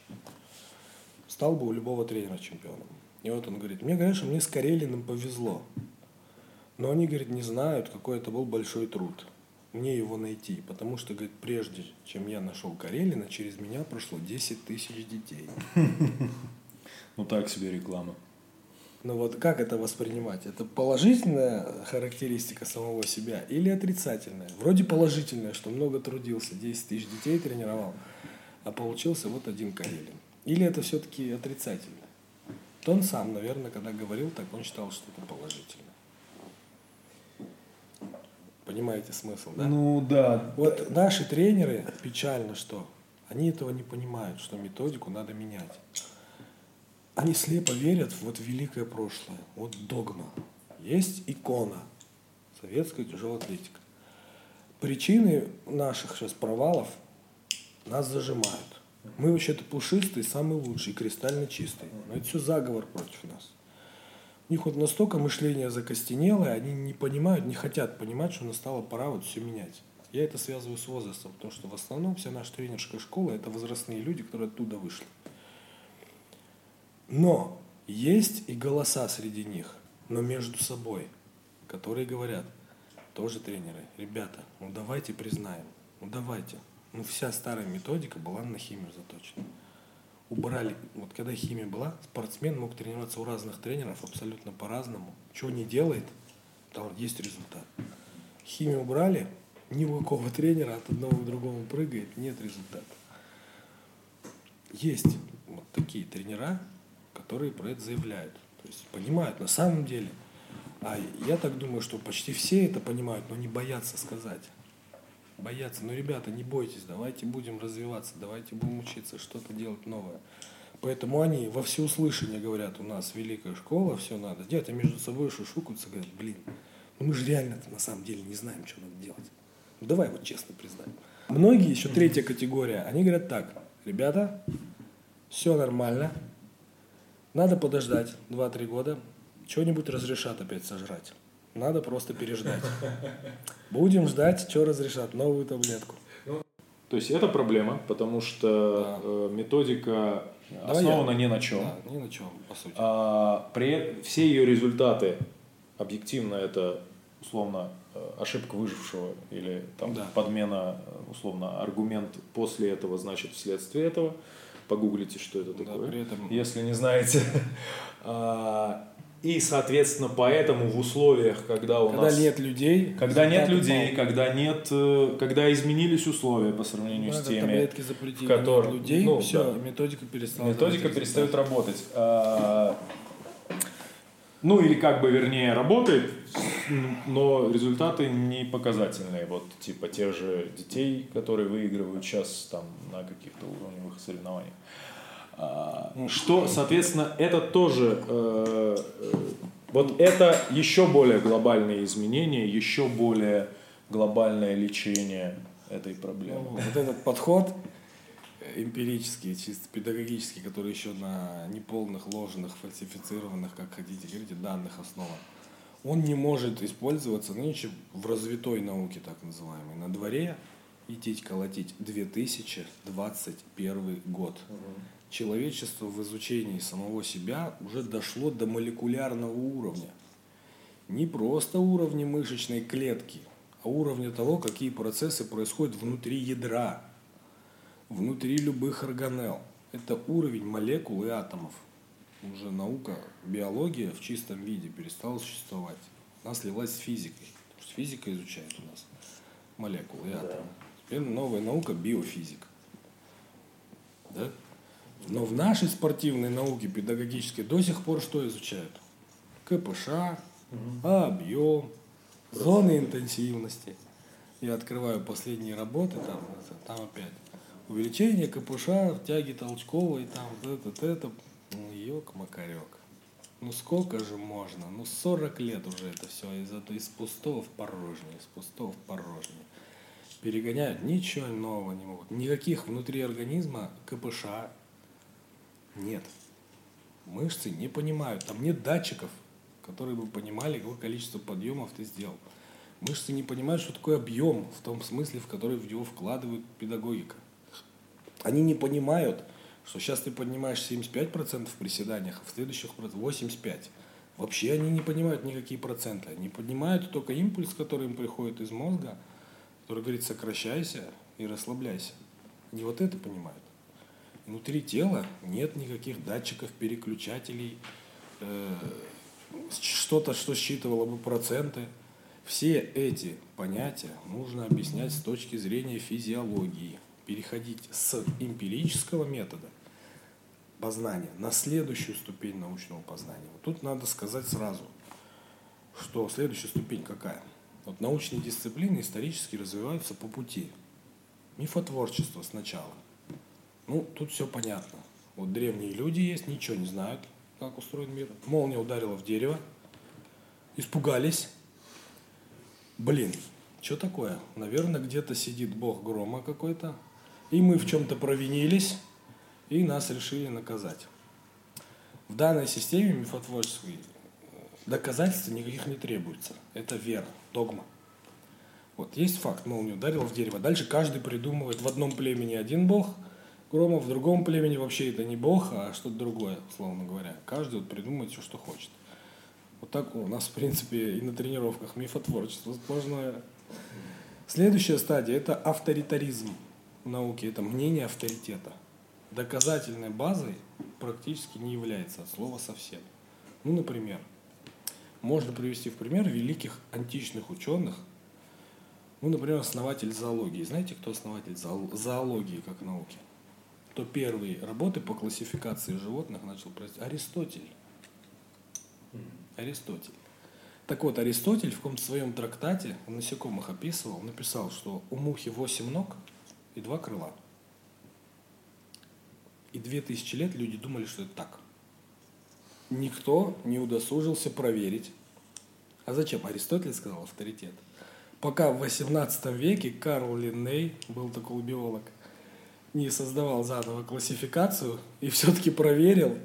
Стал бы у любого тренера чемпионом. И вот он говорит, мне, конечно, мне с Карелиным повезло. Но они, говорит, не знают, какой это был большой труд. Мне его найти. Потому что, говорит, прежде, чем я нашел Карелина, через меня прошло 10 тысяч детей. [laughs] Ну так себе реклама. Ну вот как это воспринимать? Это положительная характеристика самого себя или отрицательная? Вроде положительная, что много трудился, 10 тысяч детей тренировал, а получился вот один Карелин. Или это все-таки отрицательно? То он сам, наверное, когда говорил так, он считал, что это положительно. Понимаете смысл, да? Ну да. Вот наши тренеры, печально что, они этого не понимают, что методику надо менять. Они слепо верят в вот великое прошлое, вот догма. Есть икона, советская тяжелая атлетика. Причины наших сейчас провалов нас зажимают. Мы вообще-то пушистые, самые лучшие, кристально чистые. Но это все заговор против нас. У них вот настолько мышление закостенелое, они не понимают, не хотят понимать, что настала пора вот все менять. Я это связываю с возрастом, потому что в основном вся наша тренерская школа – это возрастные люди, которые оттуда вышли. Но есть и голоса среди них, но между собой, которые говорят, тоже тренеры, ребята, ну давайте признаем, ну давайте, ну вся старая методика была на химию заточена. Убрали, вот когда химия была, спортсмен мог тренироваться у разных тренеров абсолютно по-разному. Чего не делает, там есть результат. Химию убрали, ни у какого тренера от одного к другому прыгает, нет результата. Есть вот такие тренера, которые про это заявляют. То есть понимают на самом деле. А я так думаю, что почти все это понимают, но не боятся сказать бояться. Но, ребята, не бойтесь, давайте будем развиваться, давайте будем учиться, что-то делать новое. Поэтому они во всеуслышание говорят, у нас великая школа, все надо делать, а между собой шушукаются, говорят, блин, ну мы же реально на самом деле не знаем, что надо делать. Ну давай вот честно признаем. Многие, еще третья категория, они говорят так, ребята, все нормально, надо подождать 2-3 года, что-нибудь разрешат опять сожрать. Надо просто переждать. Будем ждать, что разрешат, новую таблетку. То есть это проблема, потому что да. Э, методика Давай основана я. ни на чем. Да, ни на чем, по сути. А, при, все ее результаты, объективно, это условно э, ошибка выжившего или там да. подмена, э, условно, аргумент после этого значит вследствие этого. Погуглите, что это такое. Да, при этом... Если не знаете. [laughs] А, и, соответственно, поэтому в условиях, когда у когда нас... нет людей... Когда нет людей, мало. когда нет... Э, когда изменились условия по сравнению да, с теми... таблетки запретили, в которых, людей, ну, все, да. методика перестала Методика перестает работать. А, ну, или как бы, вернее, работает, но результаты не показательные. Вот, типа, тех же детей, которые выигрывают сейчас там на каких-то уровневых соревнованиях. А, что, соответственно, это тоже, э, э, вот это еще более глобальные изменения, еще более глобальное лечение этой проблемы. Ну, вот этот подход эмпирический, чисто педагогический, который еще на неполных, ложных, фальсифицированных, как хотите, говорите, данных основан, он не может использоваться нынче в развитой науке, так называемой. На дворе идти колотить 2021 год. Угу человечество в изучении самого себя уже дошло до молекулярного уровня. Не просто уровня мышечной клетки, а уровня того, какие процессы происходят внутри ядра, внутри любых органелл. Это уровень молекул и атомов. Уже наука, биология в чистом виде перестала существовать. Она слилась с физикой. Потому что физика изучает у нас молекулы и атомы. Теперь новая наука – биофизика. Да? Но в нашей спортивной науке педагогической до сих пор что изучают? КПШ, угу. объем, зоны интенсивности. Я открываю последние работы, там, там опять увеличение КПШ в тяге толчковой, там вот это, это. Ну, ёк, макарек. Ну сколько же можно? Ну 40 лет уже это все из, из пустого в порожнее, из пустого в порожнее. Перегоняют, ничего нового не могут. Никаких внутри организма КПШ нет. Мышцы не понимают. Там нет датчиков, которые бы понимали, какое количество подъемов ты сделал. Мышцы не понимают, что такое объем в том смысле, в который в него вкладывают педагогика. Они не понимают, что сейчас ты поднимаешь 75% в приседаниях, а в следующих 85%. Вообще они не понимают никакие проценты. Они поднимают только импульс, который им приходит из мозга, который говорит сокращайся и расслабляйся. Они вот это понимают. Внутри тела нет никаких датчиков, переключателей, э, что-то, что считывало бы проценты. Все эти понятия нужно объяснять с точки зрения физиологии. Переходить с эмпирического метода познания на следующую ступень научного познания. Вот тут надо сказать сразу, что следующая ступень какая? Вот научные дисциплины исторически развиваются по пути. Мифотворчество сначала. Ну, тут все понятно. Вот древние люди есть, ничего не знают, как устроен мир. Молния ударила в дерево, испугались. Блин, что такое? Наверное, где-то сидит бог грома какой-то, и мы в чем-то провинились, и нас решили наказать. В данной системе мифотворческой э, доказательств никаких не требуется. Это вера, догма. Вот есть факт, молния ударила в дерево. Дальше каждый придумывает в одном племени один бог – Грома в другом племени вообще это не бог, а что-то другое, условно говоря. Каждый вот придумает все, что хочет. Вот так у нас, в принципе, и на тренировках мифотворчество сплошное. Следующая стадия – это авторитаризм в науке, это мнение авторитета. Доказательной базой практически не является от слова совсем. Ну, например, можно привести в пример великих античных ученых, ну, например, основатель зоологии. Знаете, кто основатель зоологии как науки? то первые работы по классификации животных начал производить Аристотель. Аристотель. Так вот, Аристотель в каком-то своем трактате насекомых описывал, написал, что у мухи 8 ног и два крыла. И две тысячи лет люди думали, что это так. Никто не удосужился проверить. А зачем? Аристотель сказал авторитет. Пока в 18 веке Карл Линней, был такой биолог, не создавал заново классификацию и все-таки проверил.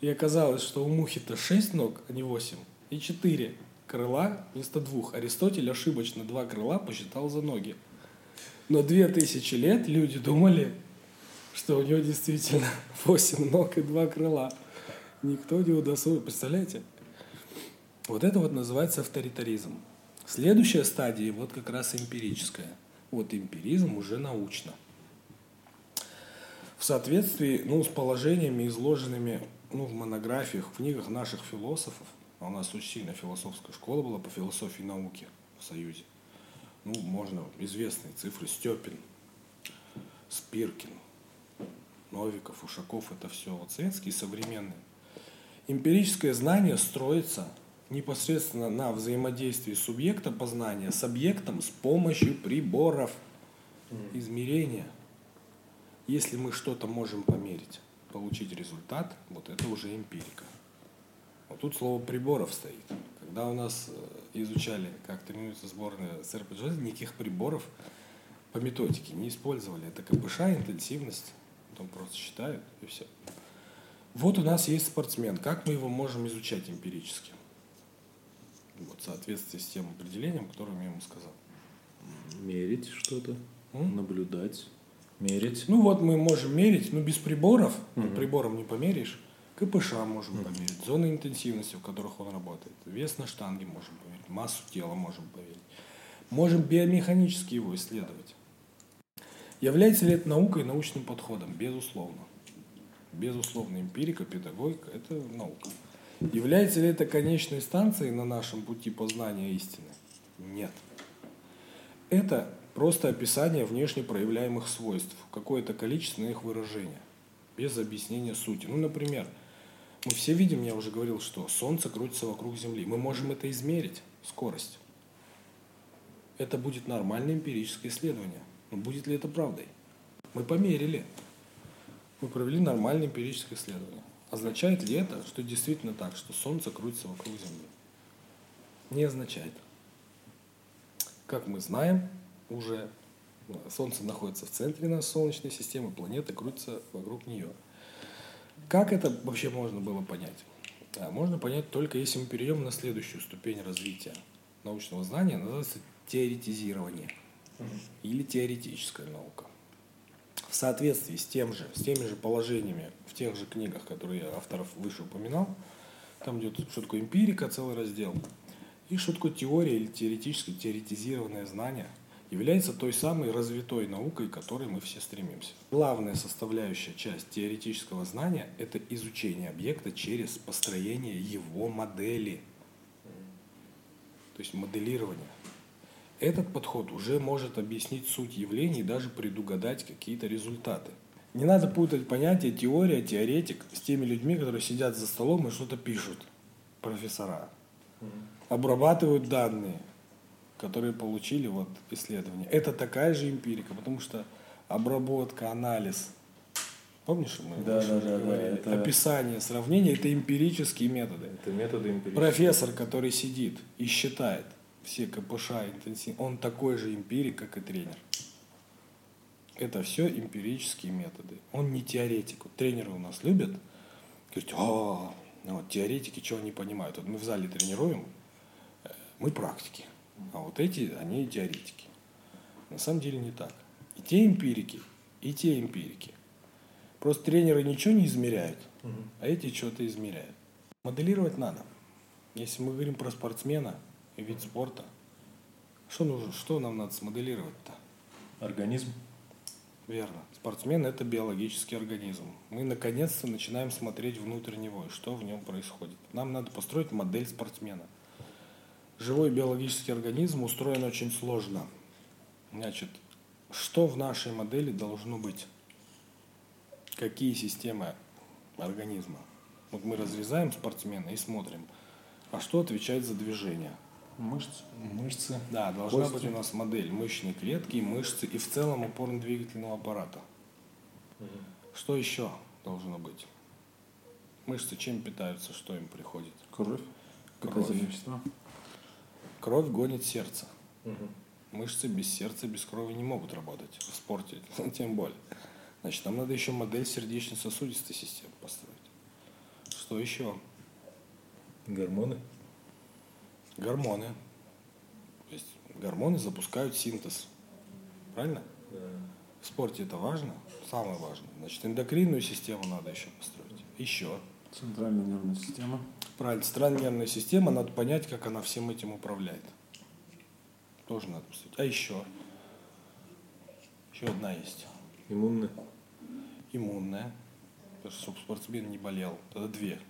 И оказалось, что у мухи-то 6 ног, а не 8, и 4 крыла вместо двух. Аристотель ошибочно два крыла посчитал за ноги. Но 2000 лет люди думали, что у него действительно [laughs] 8 ног и два крыла. Никто не удосужил. Представляете? Вот это вот называется авторитаризм. Следующая стадия вот как раз эмпирическая. Вот эмпиризм уже научно в соответствии ну, с положениями, изложенными ну, в монографиях, в книгах наших философов. А у нас очень сильная философская школа была по философии науки в Союзе. Ну, можно известные цифры. Степин, Спиркин, Новиков, Ушаков, это все вот советские современные. Эмпирическое знание строится непосредственно на взаимодействии субъекта познания с объектом с помощью приборов измерения – если мы что-то можем померить, получить результат, вот это уже эмпирика. Вот тут слово приборов стоит. Когда у нас э, изучали, как тренируется сборная СССР по никаких приборов по методике не использовали. Это КПШ, интенсивность, потом просто считают и все. Вот у нас есть спортсмен. Как мы его можем изучать эмпирически? Вот в соответствии с тем определением, которое я ему сказал. Мерить что-то, наблюдать. Мерить. Ну вот мы можем мерить, но без приборов, угу. прибором не померишь. КПШ можем угу. померить, зоны интенсивности, в которых он работает, вес на штанге можем померить, массу тела можем померить. Можем биомеханически его исследовать. Является ли это наукой и научным подходом? Безусловно. Безусловно, эмпирика, педагогика – это наука. Является ли это конечной станцией на нашем пути познания истины? Нет. Это Просто описание внешне проявляемых свойств, какое-то количество их выражения, без объяснения сути. Ну, например, мы все видим, я уже говорил, что Солнце крутится вокруг Земли. Мы можем это измерить, скорость. Это будет нормальное эмпирическое исследование. Но будет ли это правдой? Мы померили. Мы провели нормальное эмпирическое исследование. Означает ли это, что действительно так, что Солнце крутится вокруг Земли? Не означает. Как мы знаем, уже Солнце находится в центре нашей Солнечной системы, планеты крутятся вокруг нее. Как это вообще можно было понять? А можно понять только если мы перейдем на следующую ступень развития научного знания, называется теоретизирование или теоретическая наука. В соответствии с, тем же, с теми же положениями в тех же книгах, которые я авторов выше упоминал, там идет, что такое эмпирика, целый раздел, и что такое теория или теоретическое, теоретизированное знание – является той самой развитой наукой, к которой мы все стремимся. Главная составляющая часть теоретического знания – это изучение объекта через построение его модели, то есть моделирование. Этот подход уже может объяснить суть явлений и даже предугадать какие-то результаты. Не надо путать понятие теория, теоретик с теми людьми, которые сидят за столом и что-то пишут, профессора. Обрабатывают данные – которые получили вот исследования. Это такая же эмпирика, потому что обработка, анализ, помнишь, мы да, да, да, говорили, да, это... описание, сравнение, это эмпирические методы. Это методы эмпирические. Профессор, который сидит и считает все КПШ, интенсив, он такой же эмпирик, как и тренер. Это все эмпирические методы. Он не теоретик. Вот тренеры у нас любят говорить, а, ну вот теоретики чего не понимают. Вот мы в зале тренируем, э, мы практики. А вот эти, они теоретики. На самом деле не так. И те эмпирики, и те эмпирики. Просто тренеры ничего не измеряют, а эти что-то измеряют. Моделировать надо. Если мы говорим про спортсмена и вид спорта, что, нужно, что нам надо смоделировать-то? Организм. Верно. Спортсмен – это биологический организм. Мы наконец-то начинаем смотреть внутрь него, и что в нем происходит. Нам надо построить модель спортсмена – живой биологический организм устроен очень сложно. Значит, что в нашей модели должно быть? Какие системы организма? Вот мы разрезаем спортсмена и смотрим, а что отвечает за движение? Мышцы. Мышцы. Да, должна кости. быть у нас модель мышечной клетки, мышцы и в целом опорно-двигательного аппарата. Угу. Что еще должно быть? Мышцы чем питаются, что им приходит? Кровь. Кровь. Вещества. Кровь гонит сердце. Угу. Мышцы без сердца, без крови не могут работать в спорте, [laughs] тем более. Значит, нам надо еще модель сердечно-сосудистой системы построить. Что еще? Гормоны. Гормоны. То есть гормоны запускают синтез. Правильно? Да. В спорте это важно, самое важное. Значит, эндокринную систему надо еще построить. Еще. Центральная нервная система. Правильно, центральная нервная система, надо понять, как она всем этим управляет. Тоже надо посмотреть. А еще? Еще одна есть. Иммунная. Иммунная. Потому что, чтобы спортсмен не болел. Тогда две.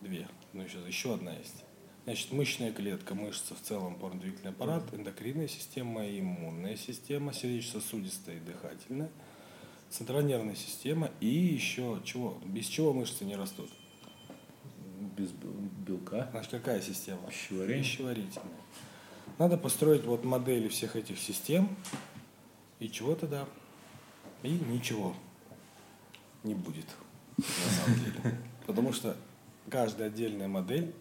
Две. Ну, еще, еще одна есть. Значит, мышечная клетка, мышца в целом, опорно-двигательный аппарат, эндокринная система, иммунная система, сердечно-сосудистая и дыхательная, центральная нервная система и еще чего? Без чего мышцы не растут? Без белка. Значит, какая система? Пищеварение. Пищеварительная. Надо построить вот модели всех этих систем. И чего тогда? И ничего не будет, на самом деле. [laughs] Потому что каждая отдельная модель,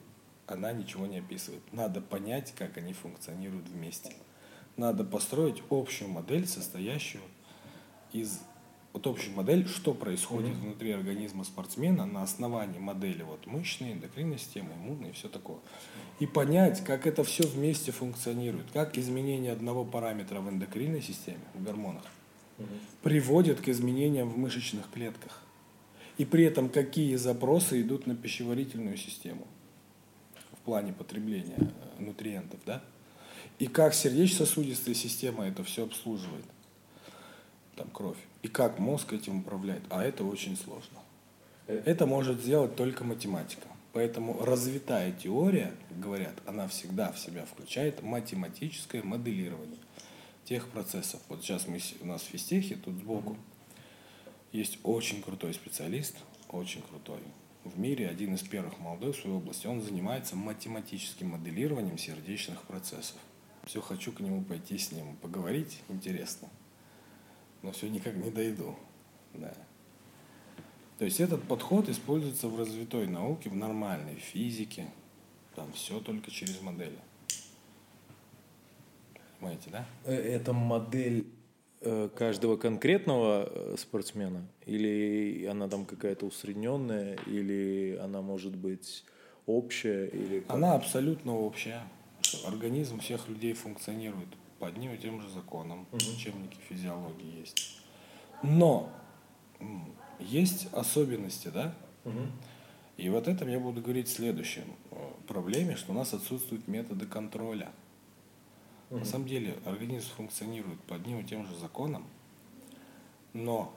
она ничего не описывает. Надо понять, как они функционируют вместе. Надо построить общую модель, состоящую из вот общую модель, что происходит mm-hmm. внутри организма спортсмена на основании модели вот мышечной, эндокринной системы, иммунной и все такое. И понять, как это все вместе функционирует, как изменение одного параметра в эндокринной системе, в гормонах, mm-hmm. приводит к изменениям в мышечных клетках. И при этом какие запросы идут на пищеварительную систему в плане потребления э, нутриентов, да? И как сердечно-сосудистая система это все обслуживает там кровь. И как мозг этим управляет. А это очень сложно. Это может сделать только математика. Поэтому развитая теория, говорят, она всегда в себя включает математическое моделирование тех процессов. Вот сейчас мы у нас в физтехе, тут сбоку, есть очень крутой специалист, очень крутой. В мире один из первых молодых в своей области. Он занимается математическим моделированием сердечных процессов. Все хочу к нему пойти с ним поговорить, интересно но все никак не дойду. Да. То есть этот подход используется в развитой науке, в нормальной физике. Там все только через модели. Понимаете, да? Э, это модель э, каждого конкретного э, спортсмена? Или она там какая-то усредненная? Или она может быть общая? Или Она абсолютно общая. организм всех людей функционирует по одним и тем же законам, Мгм. учебники физиологии есть. Но есть особенности, да? И вот этом я буду говорить в следующем э, проблеме, что у нас отсутствуют методы контроля. На самом деле организм функционирует по одним и тем же законам, но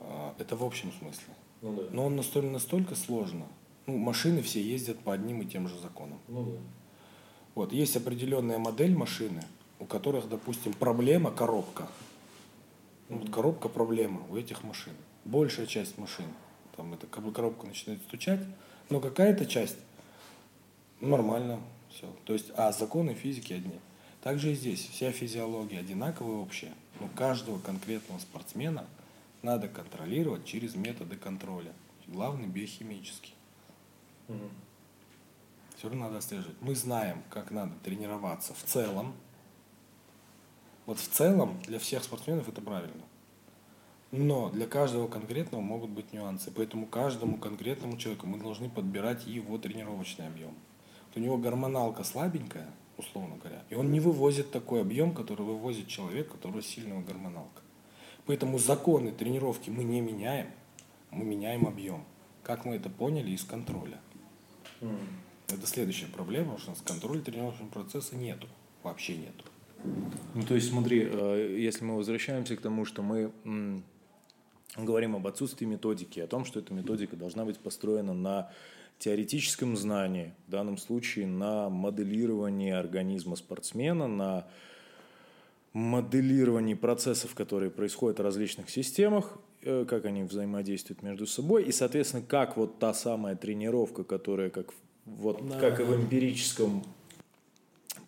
э, это в общем смысле. Ну да. Но он настолько, настолько сложно. Ну, машины все ездят по одним и тем же законам. Ну да. Вот, есть определенная модель машины, у которых, допустим, проблема коробка. Ну, вот коробка проблема у этих машин. Большая часть машин, там эта коробка начинает стучать, но какая-то часть нормально, все. То есть, а законы физики одни. Также и здесь вся физиология одинаковая общая, но каждого конкретного спортсмена надо контролировать через методы контроля. Главный биохимический. Мгм. Все равно надо отслеживать. Мы знаем, как надо тренироваться в целом. Вот в целом для всех спортсменов это правильно. Но для каждого конкретного могут быть нюансы. Поэтому каждому конкретному человеку мы должны подбирать его тренировочный объем. Вот у него гормоналка слабенькая, условно говоря, и он не вывозит такой объем, который вывозит человек, у которого сильного гормоналка. Поэтому законы тренировки мы не меняем, мы меняем объем. Как мы это поняли из контроля. Мгм. Это следующая проблема, потому что у нас контроля тренировочного процесса нету. Вообще нету. Ну, то есть, смотри, э, если мы возвращаемся к тому, что мы говорим об отсутствии методики, о том, что эта методика должна быть построена на теоретическом знании, в данном случае на моделировании организма спортсмена, на моделировании процессов, которые происходят в различных системах, э, как они взаимодействуют между собой, и, соответственно, как вот та самая тренировка, которая как, вот, как и в эмпирическом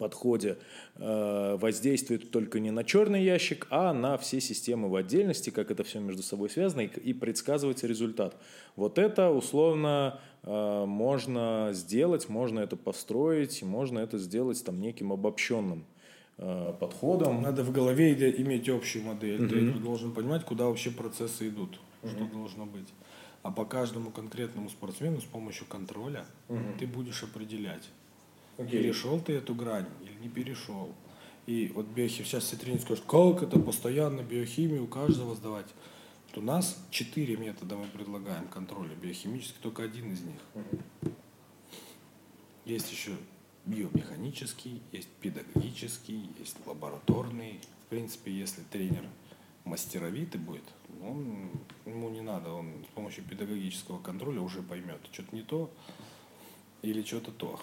подходе э, воздействует только не на черный ящик, а на все системы в отдельности, как это все между собой связано, и, и предсказывать результат. Вот это условно э, можно сделать, можно это построить, можно это сделать там неким обобщенным э, подходом. Надо в голове иметь общую модель. Тренер должен понимать, куда вообще процессы идут, что должно быть. А по каждому конкретному спортсмену с помощью контроля ты будешь определять, перешел ты эту грань или не перешел. И вот биохи... сейчас все тренеры скажут, как это постоянно биохимию у каждого сдавать. Вот у нас четыре метода мы предлагаем контроля биохимический, только один из них. Есть еще биомеханический, есть педагогический, есть лабораторный. В принципе, если тренер мастеровитый будет, он, ему не надо, он с помощью педагогического контроля уже поймет, что-то не то или что-то то.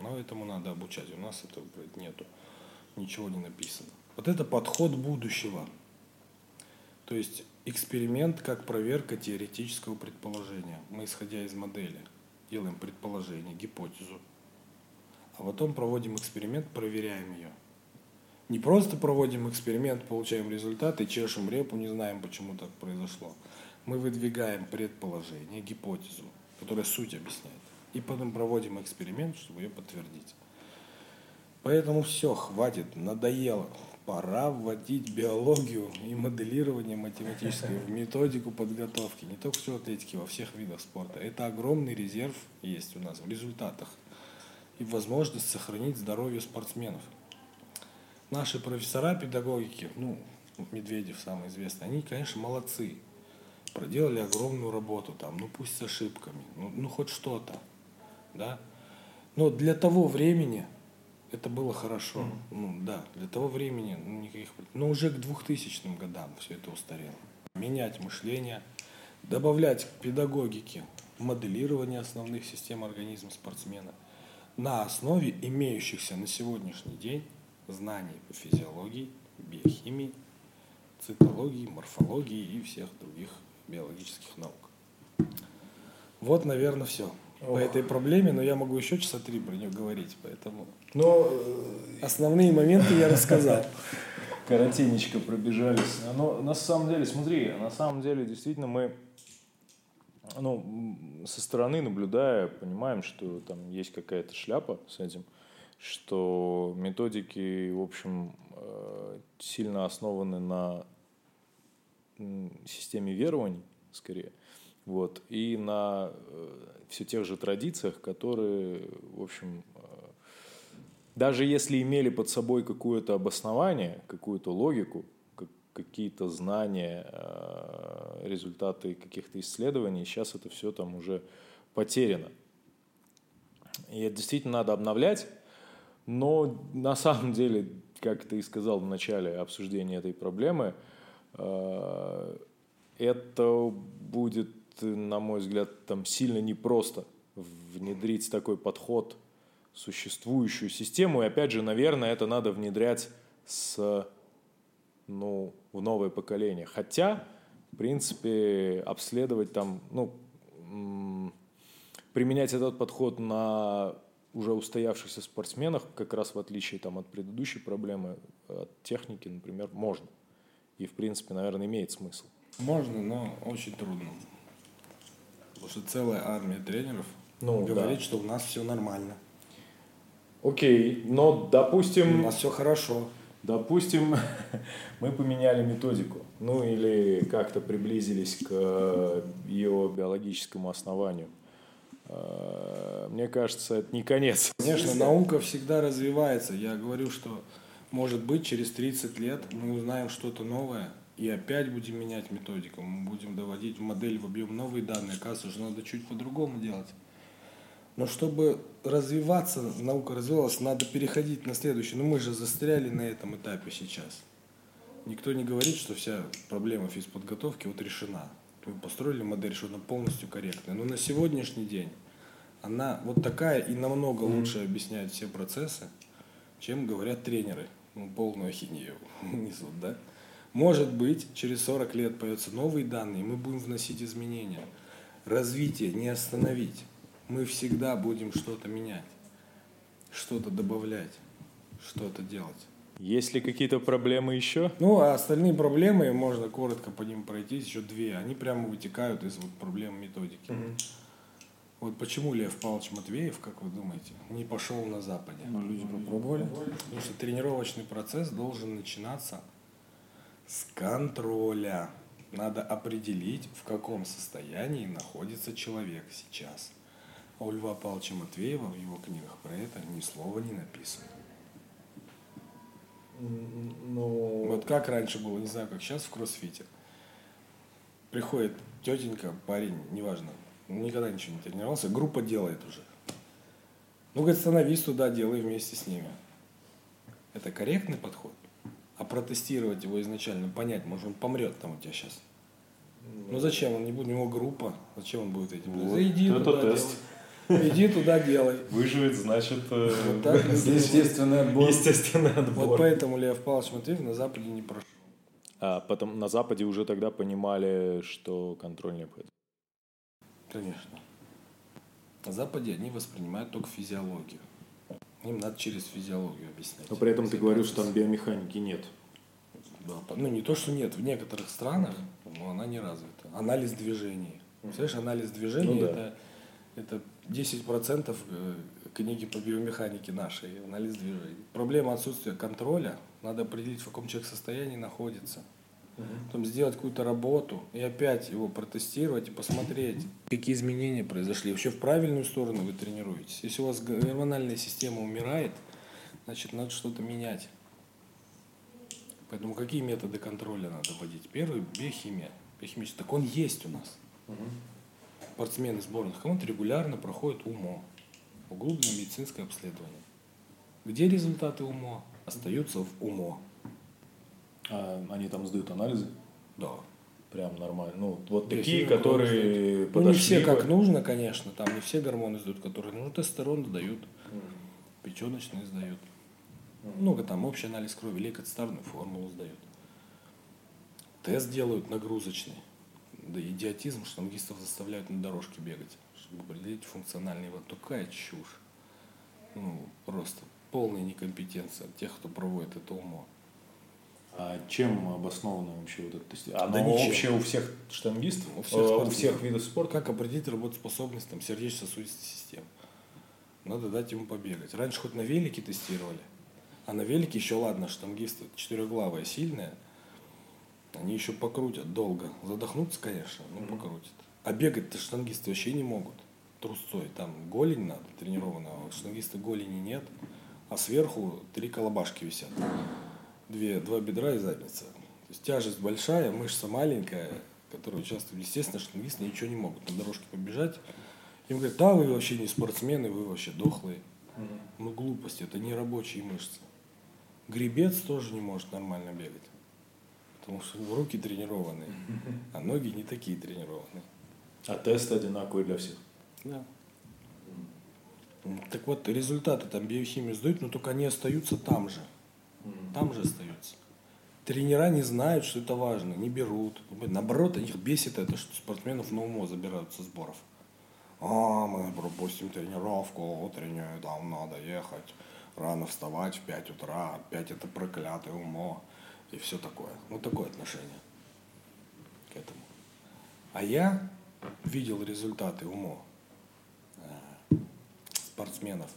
Но этому надо обучать. У нас этого блядь, нету. Ничего не написано. Вот это подход будущего. То есть эксперимент как проверка теоретического предположения. Мы, исходя из модели, делаем предположение, гипотезу. А потом проводим эксперимент, проверяем ее. Не просто проводим эксперимент, получаем результат и чешем репу, не знаем, почему так произошло. Мы выдвигаем предположение, гипотезу, которая суть объясняет. И потом проводим эксперимент, чтобы ее подтвердить. Поэтому все, хватит, надоело. Пора вводить биологию и моделирование математическое в методику подготовки. Не только в атлетике, во всех видах спорта. Это огромный резерв есть у нас в результатах. И возможность сохранить здоровье спортсменов. Наши профессора педагогики, ну, Медведев самый известный, они, конечно, молодцы. Проделали огромную работу там, ну пусть с ошибками, ну, ну хоть что-то, да. Но для того времени это было хорошо. Ну да, для того времени ну, никаких... Но уже к 2000 годам все это устарело. Менять мышление, добавлять к педагогике моделирование основных систем организма спортсмена на основе имеющихся на сегодняшний день знаний по физиологии, биохимии, цитологии, морфологии и всех других биологических наук. Вот, наверное, все по этой проблеме, но я могу еще часа три про нее говорить, поэтому Но основные моменты я рассказал. [laughs] коротенечко пробежались. Но на самом деле, смотри, на самом деле действительно мы ну, со стороны наблюдая, понимаем, что там есть какая-то шляпа с этим, что методики, в общем, э, сильно основаны на системе верований, скорее, вот, и на все тех же традициях, которые, в общем, э, даже если имели под собой какое-то обоснование, какую-то логику, какие-то знания, э, результаты каких-то исследований, сейчас это все там уже потеряно. И это действительно надо обновлять, но на самом деле, как ты и сказал в начале обсуждения этой проблемы, э, это будет, на мой взгляд, там сильно непросто внедрить такой подход в существующую систему. И опять же, наверное, это надо внедрять с ну, в новое поколение. Хотя, в принципе, обследовать там, ну, применять этот подход на уже устоявшихся спортсменах, как раз в отличие там, от предыдущей проблемы, от техники, например, можно. И, в принципе, наверное, имеет смысл. Можно, но очень трудно. Потому что целая армия тренеров ну, говорит, да. что у нас все нормально. Окей, но допустим... У нас все хорошо. Допустим, [laughs] мы поменяли методику, ну или как-то приблизились к э, ее биологическому основанию. Э, мне кажется, это не конец. Конечно, наука всегда развивается. Я говорю, что может быть через 30 лет мы узнаем что-то новое и опять будем менять методику. Мы будем доводить модель в объем новые данные. Оказывается, что надо чуть по-другому делать. Но чтобы развиваться, наука развивалась, надо переходить на следующий. Но мы же застряли на этом этапе сейчас. Никто не говорит, что вся проблема физподготовки вот решена. Мы построили модель, что она полностью корректная. Но на сегодняшний день она вот такая и намного лучше объясняет все процессы, чем говорят тренеры. Ну, полную ахинею [laughs] несут, да? Может быть, через 40 лет появятся новые данные, и мы будем вносить изменения. Развитие не остановить мы всегда будем что-то менять, что-то добавлять, что-то делать. Есть ли какие-то проблемы еще? Ну, а остальные проблемы, можно коротко по ним пройтись, еще две. Они прямо вытекают из вот проблем методики. Угу. Вот почему Лев Павлович Матвеев, как вы думаете, не пошел на Западе? Ну, люди попробовали. Потому что тренировочный процесс должен начинаться с контроля. Надо определить, в каком состоянии находится человек сейчас. А у Льва Павловича Матвеева в его книгах про это ни слова не написано. Ну... Вот как раньше было, не знаю, как сейчас в кроссфите. Приходит тетенька, парень, неважно, никогда ничего не тренировался, группа делает уже. Ну, говорит, становись туда, делай вместе с ними. Это корректный подход? А протестировать его изначально, понять, может, он помрет там у тебя сейчас. Ну зачем? Он не будет, у него группа. Зачем он будет этим? Вот, Иди это туда тест. Делай. [laughs] Иди туда делай. Выживет, значит, э, вот так, [laughs] естественный отбор. Естественный отбор. Вот поэтому Лев Павлович Матвеев на Западе не прошел. А потом на Западе уже тогда понимали, что контроль необходим. Конечно. На Западе они воспринимают только физиологию. Им надо через физиологию объяснять. Но при этом ты говоришь, что там биомеханики нет. Да, ну не то, что нет. В некоторых странах но она не развита. Анализ движений. Представляешь, анализ движений ну, да. это, это 10% э, книги по биомеханике нашей, анализ движений. Проблема отсутствия контроля, надо определить, в каком человек состоянии находится. Угу. Потом сделать какую-то работу и опять его протестировать и посмотреть, какие изменения произошли. Вообще в правильную сторону вы тренируетесь. Если у вас гормональная система умирает, значит надо что-то менять. Поэтому какие методы контроля надо вводить? Первый – биохимия. Биохимический. Так он есть у нас. Угу спортсмены сборных команд регулярно проходят УМО, углубленное медицинское обследование. Где результаты УМО? Остаются в УМО. А они там сдают анализы? Да. Прям нормально. Ну, вот такие, которые подошли. Ну, не все как нужно, конечно. Там не все гормоны сдают, которые нужно. Ну, тестостерон сдают. Mm. Печеночные сдают. Mm. Много там общий анализ крови, лейкоцитарную формулу сдают. Тест делают нагрузочный да идиотизм, что штангистов заставляют на дорожке бегать, чтобы определить функциональный вот такая чушь. Ну, просто полная некомпетенция тех, кто проводит это умо. А чем обосновано вообще вот это тестирование? Оно да общее у всех штангистов? У всех, э, у всех видов спорта? Как определить работоспособность там, сердечно-сосудистой системы? Надо дать ему побегать. Раньше хоть на велике тестировали, а на велике еще ладно, штангисты четырехглавая, сильная – они еще покрутят долго. Задохнуться, конечно, но mm-hmm. покрутят. А бегать-то штангисты вообще не могут. Трусцой. Там голень надо тренированного. А штангисты голени нет. а сверху три колобашки висят. Две, два бедра и задница. То есть тяжесть большая, мышца маленькая, которая участвует. Естественно, штангисты ничего не могут на дорожке побежать. Им говорят, да, вы вообще не спортсмены, вы вообще дохлые. Ну, глупость, это не рабочие мышцы. Гребец тоже не может нормально бегать. Потому что руки тренированные, [laughs] а ноги не такие тренированные. А тест одинаковый для всех. Да. Так вот, результаты там биохимию сдают, но только они остаются там же. Там же остаются. Тренера не знают, что это важно, не берут. Наоборот, их бесит это, что спортсменов на умо забирают со сборов. А, мы пропустим тренировку утреннюю, там надо ехать, рано вставать в 5 утра, опять это проклятое умо и все такое. Вот такое отношение к этому. А я видел результаты УМО э, спортсменов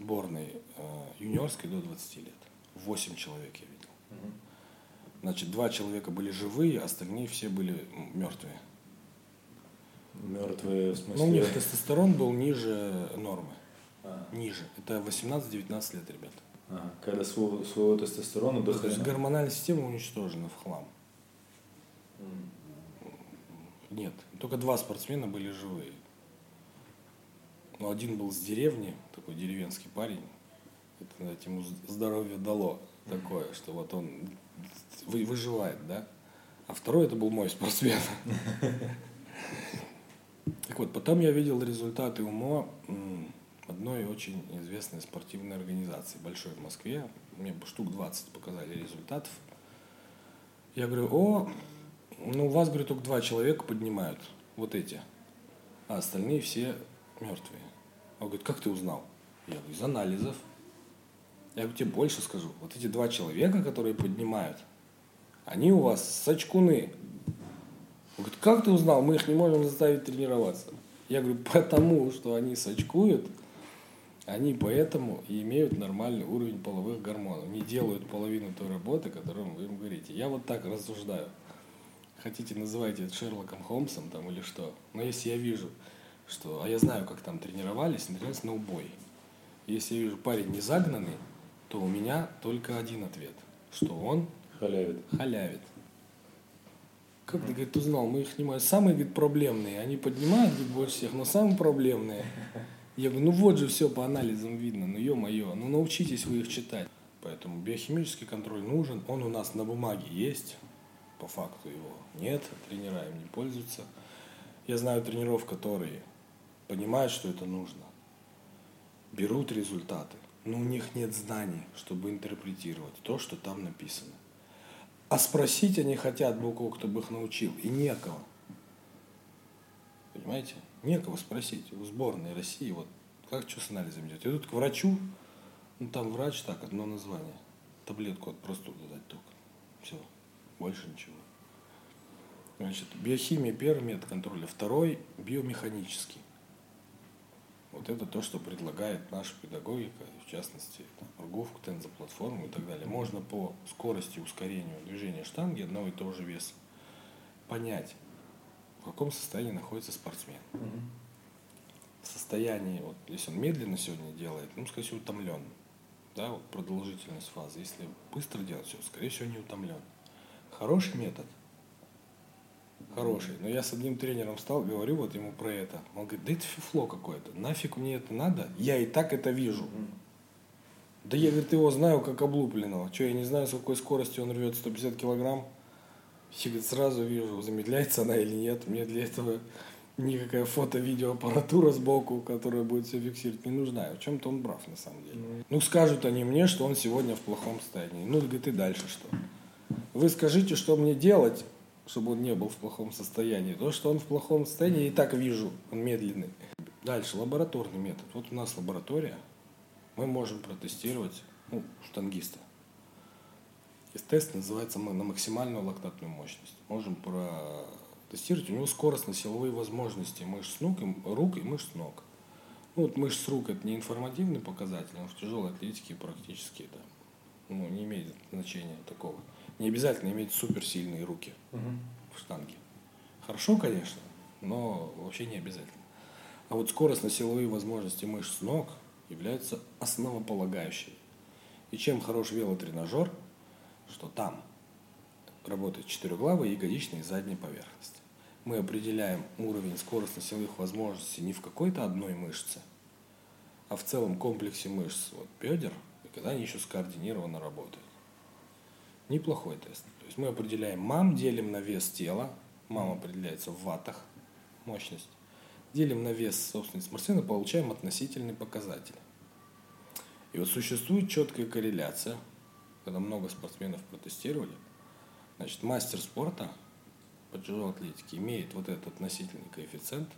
сборной э, юниорской до 20 лет. 8 человек я видел. Значит, два человека были живые, остальные все были мертвые. Мертвые в смысле? Ну, у них тестостерон был ниже нормы. А. Ниже. Это 18-19 лет, ребята. Ага. Когда своего, своего тестостерона до То есть гормональная система уничтожена в хлам. Нет, только два спортсмена были живые. Но один был с деревни, такой деревенский парень. Это знаете, ему здоровье дало такое, что вот он выживает, да. А второй это был мой спортсмен. [laughs] Так вот, потом я видел результаты УМО одной очень известной спортивной организации, большой в Москве. Мне штук 20 показали результатов. Я говорю, о, ну у вас, говорю, только два человека поднимают, вот эти, а остальные все мертвые. Он говорит, как ты узнал? Я говорю, из анализов. Я говорю, тебе больше скажу. Вот эти два человека, которые поднимают, они у вас сачкуны. Он говорит, как ты узнал? Мы их не можем заставить тренироваться. Я говорю, потому что они сачкуют, они поэтому и имеют нормальный уровень половых гормонов. Не делают половину той работы, которую вы им говорите. Я вот так рассуждаю. Хотите, называйте это Шерлоком Холмсом там или что. Но если я вижу, что... А я знаю, как там тренировались, тренировались на убой. Если я вижу парень не загнанный, то у меня только один ответ. Что он... Халявит. Халявит. Как ты, говорит, узнал? Мы их снимаем. Самые, говорит, проблемные. Они поднимают, говорит, больше всех, но самые проблемные. Я говорю, ну вот же все по анализам видно, ну ё-моё, ну научитесь вы их читать. Поэтому биохимический контроль нужен, он у нас на бумаге есть, по факту его нет, тренера им не пользуются. Я знаю тренеров, которые понимают, что это нужно, берут результаты, но у них нет знаний, чтобы интерпретировать то, что там написано. А спросить они хотят был кто бы их научил, и некого. Понимаете? Некого спросить. У сборной России вот как что с анализом делать? Идут к врачу, ну там врач так, одно название. Таблетку от простуды дать только. Все. Больше ничего. Значит, биохимия первый метод контроля, второй биомеханический. Вот это то, что предлагает наша педагогика, в частности, РГУФ, тензоплатформу и так далее. Можно по скорости ускорению движения штанги одного и того же веса понять, в каком состоянии находится спортсмен. Угу. В состоянии, вот, если он медленно сегодня делает, ну, скорее всего, утомлен. Да, вот продолжительность фазы. Если быстро делать все, скорее всего, не утомлен. Хороший метод. Хороший. Но я с одним тренером стал, говорю вот ему про это. Он говорит, да это фифло какое-то. Нафиг мне это надо? Я и так это вижу. Да я, говорит, его знаю как облупленного. Что, я не знаю, с какой скоростью он рвет 150 килограмм? Я сразу вижу, замедляется она или нет. Мне для этого никакая фото-видеоаппаратура сбоку, которая будет все фиксировать, не нужна. В чем-то он прав, на самом деле. Ну, скажут они мне, что он сегодня в плохом состоянии. Ну, говорит, и дальше что? Вы скажите, что мне делать, чтобы он не был в плохом состоянии. То, что он в плохом состоянии, и так вижу, он медленный. Дальше, лабораторный метод. Вот у нас лаборатория, мы можем протестировать ну, штангиста. И тест называется мы на максимальную лактатную мощность. Можем протестировать у него скоростно-силовые возможности мышц ног, рук и мышц ног. Ну, вот мышц рук это не информативный показатель, но в тяжелой атлетике практически это ну, не имеет значения такого. Не обязательно иметь суперсильные руки угу. в штанге. Хорошо, конечно, но вообще не обязательно. А вот скоростно-силовые возможности мышц ног являются основополагающими. И чем хорош велотренажер, что там работают четырехглавые, ягодичные и задние поверхности. Мы определяем уровень скоростно-силовых возможностей не в какой-то одной мышце, а в целом комплексе мышц вот, бедер, и когда они еще скоординированно работают. Неплохой тест. То есть мы определяем мам, делим на вес тела, мам определяется в ваттах, мощность, делим на вес собственной спортсмена, получаем относительный показатель. И вот существует четкая корреляция, когда много спортсменов протестировали, значит, мастер спорта по тяжелой атлетике имеет вот этот относительный коэффициент,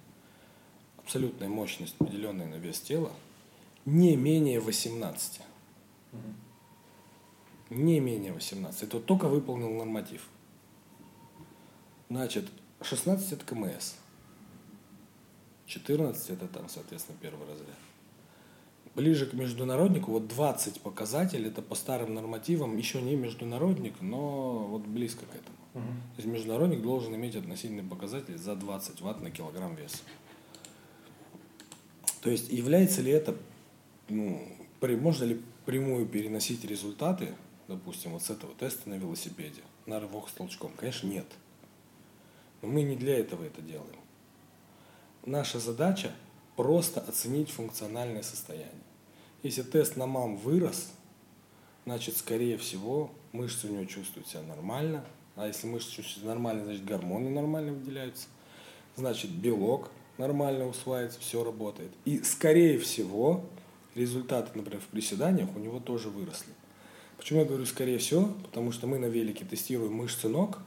абсолютная мощность, поделенная на вес тела, не менее 18. Не менее 18. Это вот только выполнил норматив. Значит, 16 это КМС. 14 это там, соответственно, первый разряд. Ближе к международнику, вот 20 показатель, это по старым нормативам, еще не международник, но вот близко к этому. Угу. То есть международник должен иметь относительный показатель за 20 ватт на килограмм веса. То есть является ли это, ну, можно ли прямую переносить результаты, допустим, вот с этого теста на велосипеде, на рывок с толчком? Конечно, нет. Но мы не для этого это делаем. Наша задача просто оценить функциональное состояние. Если тест на мам вырос, значит, скорее всего, мышцы у него чувствуют себя нормально. А если мышцы чувствуют себя нормально, значит, гормоны нормально выделяются. Значит, белок нормально усваивается, все работает. И, скорее всего, результаты, например, в приседаниях у него тоже выросли. Почему я говорю скорее всего? Потому что мы на велике тестируем мышцы ног,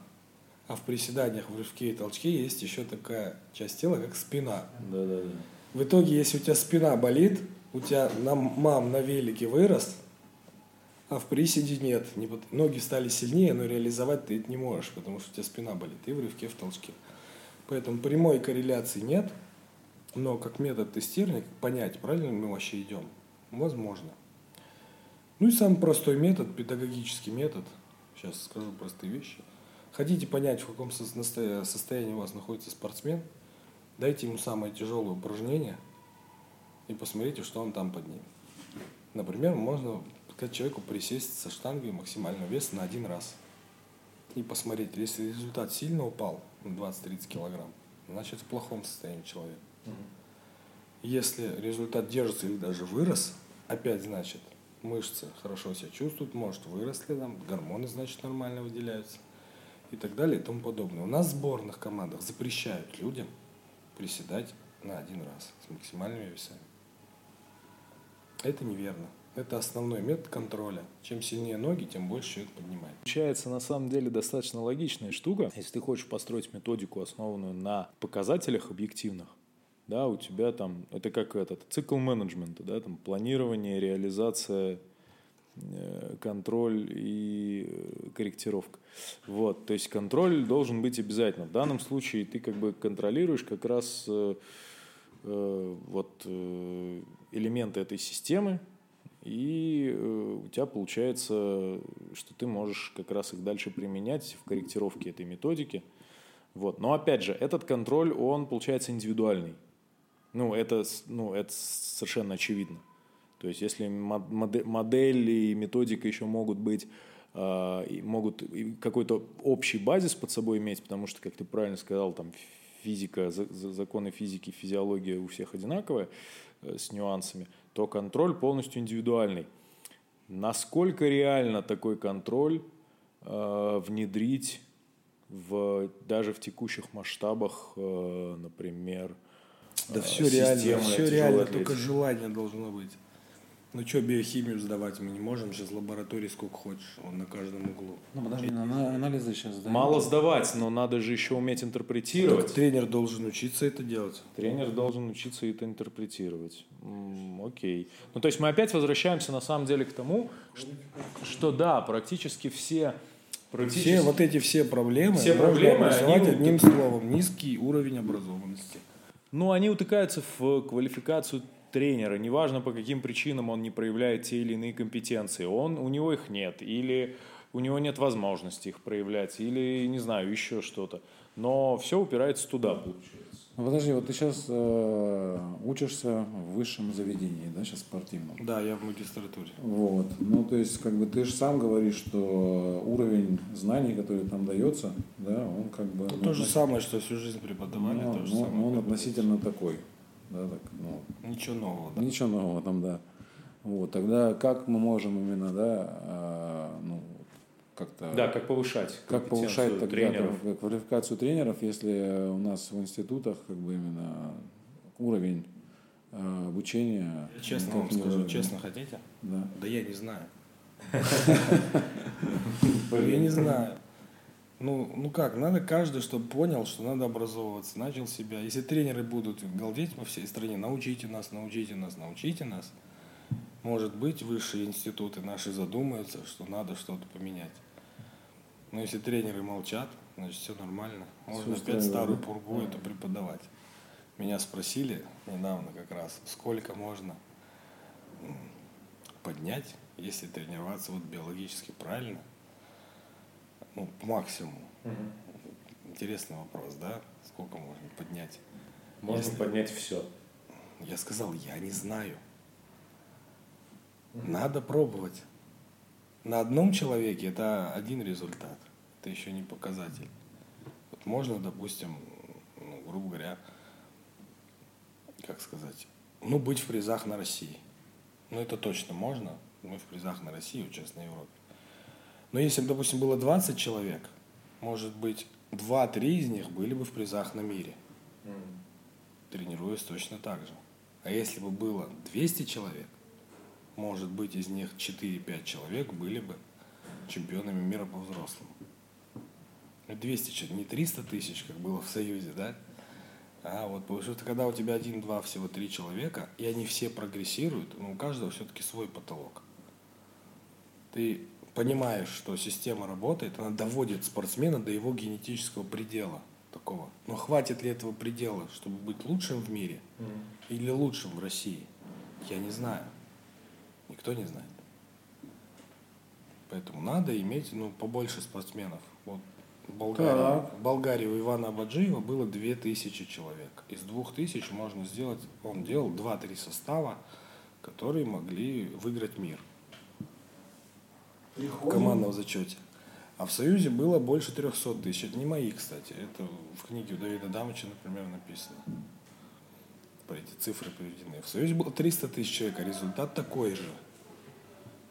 а в приседаниях, в рывке и толчке есть еще такая часть тела, как спина. Да, да, да. В итоге, если у тебя спина болит, у тебя на, мам на велике вырос, а в приседе нет. Не, ноги стали сильнее, но реализовать ты это не можешь, потому что у тебя спина болит. И в рывке, в толчке. Поэтому прямой корреляции нет, но как метод тестирования, понять, правильно мы вообще идем, возможно. Ну и самый простой метод, педагогический метод, сейчас скажу простые вещи – Хотите понять, в каком состоянии у вас находится спортсмен, дайте ему самое тяжелое упражнение и посмотрите, что он там поднимет. Например, можно сказать человеку присесть со штангой максимального веса на один раз. И посмотреть, если результат сильно упал на 20-30 килограмм, значит в плохом состоянии человек. Если результат держится или даже вырос, опять значит мышцы хорошо себя чувствуют, может выросли там, гормоны значит нормально выделяются и так далее и тому подобное. У нас в сборных командах запрещают людям приседать на один раз с максимальными весами. Это неверно. Это основной метод контроля. Чем сильнее ноги, тем больше человек поднимает. Получается, на самом деле, достаточно логичная штука. Если ты хочешь построить методику, основанную на показателях объективных, да, у тебя там, это как этот цикл менеджмента, да, там планирование, реализация, Э, контроль и э, корректировка. Вот, то есть контроль должен быть обязательно. В данном случае ты как бы контролируешь как раз э, вот элементы этой системы, и у тебя получается, что ты можешь как раз их дальше применять в корректировке этой методики. Вот. Но опять же, этот контроль, он получается индивидуальный. Ну, это, ну, это совершенно очевидно. То есть если модель и методика еще могут быть а, могут какой-то общий базис под собой иметь, потому что, как ты правильно сказал, там физика, законы физики, физиология у всех одинаковая э, с нюансами, то контроль полностью индивидуальный. Насколько реально такой контроль э, внедрить в, даже в текущих масштабах, э, например, да все реально, все реально, только желание должно быть. Ну что, биохимию сдавать мы не можем, сейчас лаборатории сколько хочешь, он на каждом углу. Ну подожди, на анализы сейчас сдаем. Мало сдавать, но надо же еще уметь интерпретировать. Так тренер должен учиться это делать. Тренер должен учиться это интерпретировать. М-м, окей. Ну то есть мы опять возвращаемся на самом деле к тому, что, что да, практически все Практически... Все вот эти все проблемы все проблемы они... одним словом низкий уровень образованности. Ну, они утыкаются в квалификацию тренера, неважно по каким причинам он не проявляет те или иные компетенции, он, у него их нет, или у него нет возможности их проявлять, или, не знаю, еще что-то. Но все упирается туда, получается. Ну, подожди, вот ты сейчас э, учишься в высшем заведении, да, сейчас спортивном. Да, я в магистратуре. Вот. Ну, то есть, как бы ты же сам говоришь, что уровень знаний, который там дается, да, он как бы. Ну, ну, то же самое, что всю жизнь преподавали, ну, то же ну, самое. он относительно такой. Да, так, ну, Ничего нового, да. Ничего нового там, да. Вот, тогда как мы можем именно, да, а, ну, как-то... Да, как повышать Как повышать тогда тренеров. квалиф- квалификацию тренеров, если у нас в институтах как бы именно уровень а, обучения... Честно никак вам скажу, выровнен. честно хотите? Да. Да я не знаю. [laughs] Я не знаю. Ну, ну как, надо каждый, чтобы понял, что надо образовываться, начал себя. Если тренеры будут галдеть по всей стране, научите нас, научите нас, научите нас. Может быть, высшие институты наши задумаются, что надо что-то поменять. Но если тренеры молчат, значит все нормально. Можно Всё опять старую да? пургу это преподавать. Меня спросили недавно как раз, сколько можно поднять, если тренироваться вот биологически правильно, ну, по максимуму. Интересный вопрос, да? Сколько можно поднять? Можно Если- поднять все. Я сказал, я не знаю. Надо пробовать. На одном человеке это один результат. Это еще не показатель. Вот можно, допустим, ну, грубо говоря, как сказать, ну, быть в призах на России. Ну, это точно можно. Мы в призах на России, участвуем на Европе. Но если бы, допустим, было 20 человек, может быть, 2-3 из них были бы в призах на мире тренируясь точно так же. А если бы было 200 человек, может быть, из них 4-5 человек были бы чемпионами мира по взрослым. Ну, 200 человек, не 300 тысяч, как было в Союзе, да? А вот потому что когда у тебя один, два, всего три человека, и они все прогрессируют, но у каждого все-таки свой потолок. Ты понимаешь, что система работает, она доводит спортсмена до его генетического предела такого. Но хватит ли этого предела, чтобы быть лучшим в мире или лучшим в России? Я не знаю. Никто не знает. Поэтому надо иметь ну, побольше спортсменов. Вот в Болгарии, Так. в Болгарии у Ивана Абаджиева было 2000 человек. Из 2000 можно сделать, он делал 2-3 состава, которые могли выиграть мир в командном зачете. А в Союзе было больше 300 тысяч. Это не мои, кстати. Это в книге у Давида Дамыча, например, написано. Эти цифры приведены. В Союзе было 300 тысяч человек, а результат такой же.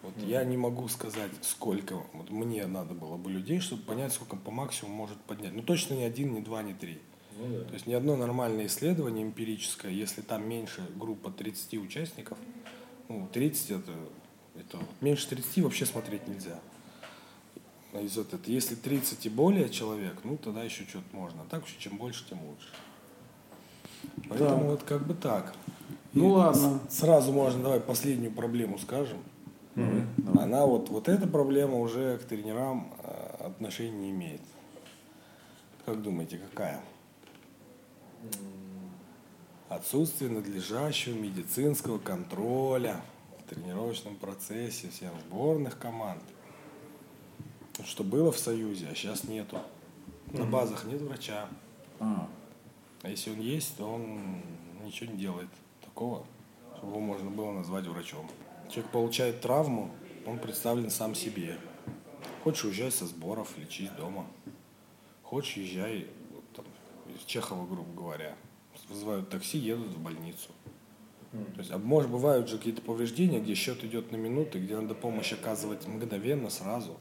Вот я не могу сказать, сколько вот мне надо было бы людей, чтобы понять, сколько по максимуму может поднять. Ну точно не один, не два, не три. То есть ни одно нормальное исследование эмпирическое, если там меньше группа 30 участников, ну 30 это, это меньше 30 вообще смотреть нельзя. Из вот это, если 30 и более человек, ну тогда еще что-то можно. А так вообще чем больше, тем лучше. Поэтому Так. вот как бы так. Ну ладно. с- Сразу можно, давай последнюю проблему скажем. Она вот, вот эта проблема уже к тренерам э, отношения не имеет. Как думаете, какая? Отсутствие надлежащего медицинского контроля в тренировочном процессе всех сборных команд. Что было в Союзе, а сейчас нету. На базах нет врача. А, А если он есть, то он ничего не делает такого, чтобы его можно было назвать врачом. Человек получает травму, он представлен сам себе. Хочешь уезжай со сборов, лечись дома. Хочешь езжай, там, из Чехова, грубо говоря. Вызывают такси, едут в больницу. То есть, а может, бывают же какие-то повреждения, где счет идет на минуты, где надо помощь оказывать мгновенно, сразу.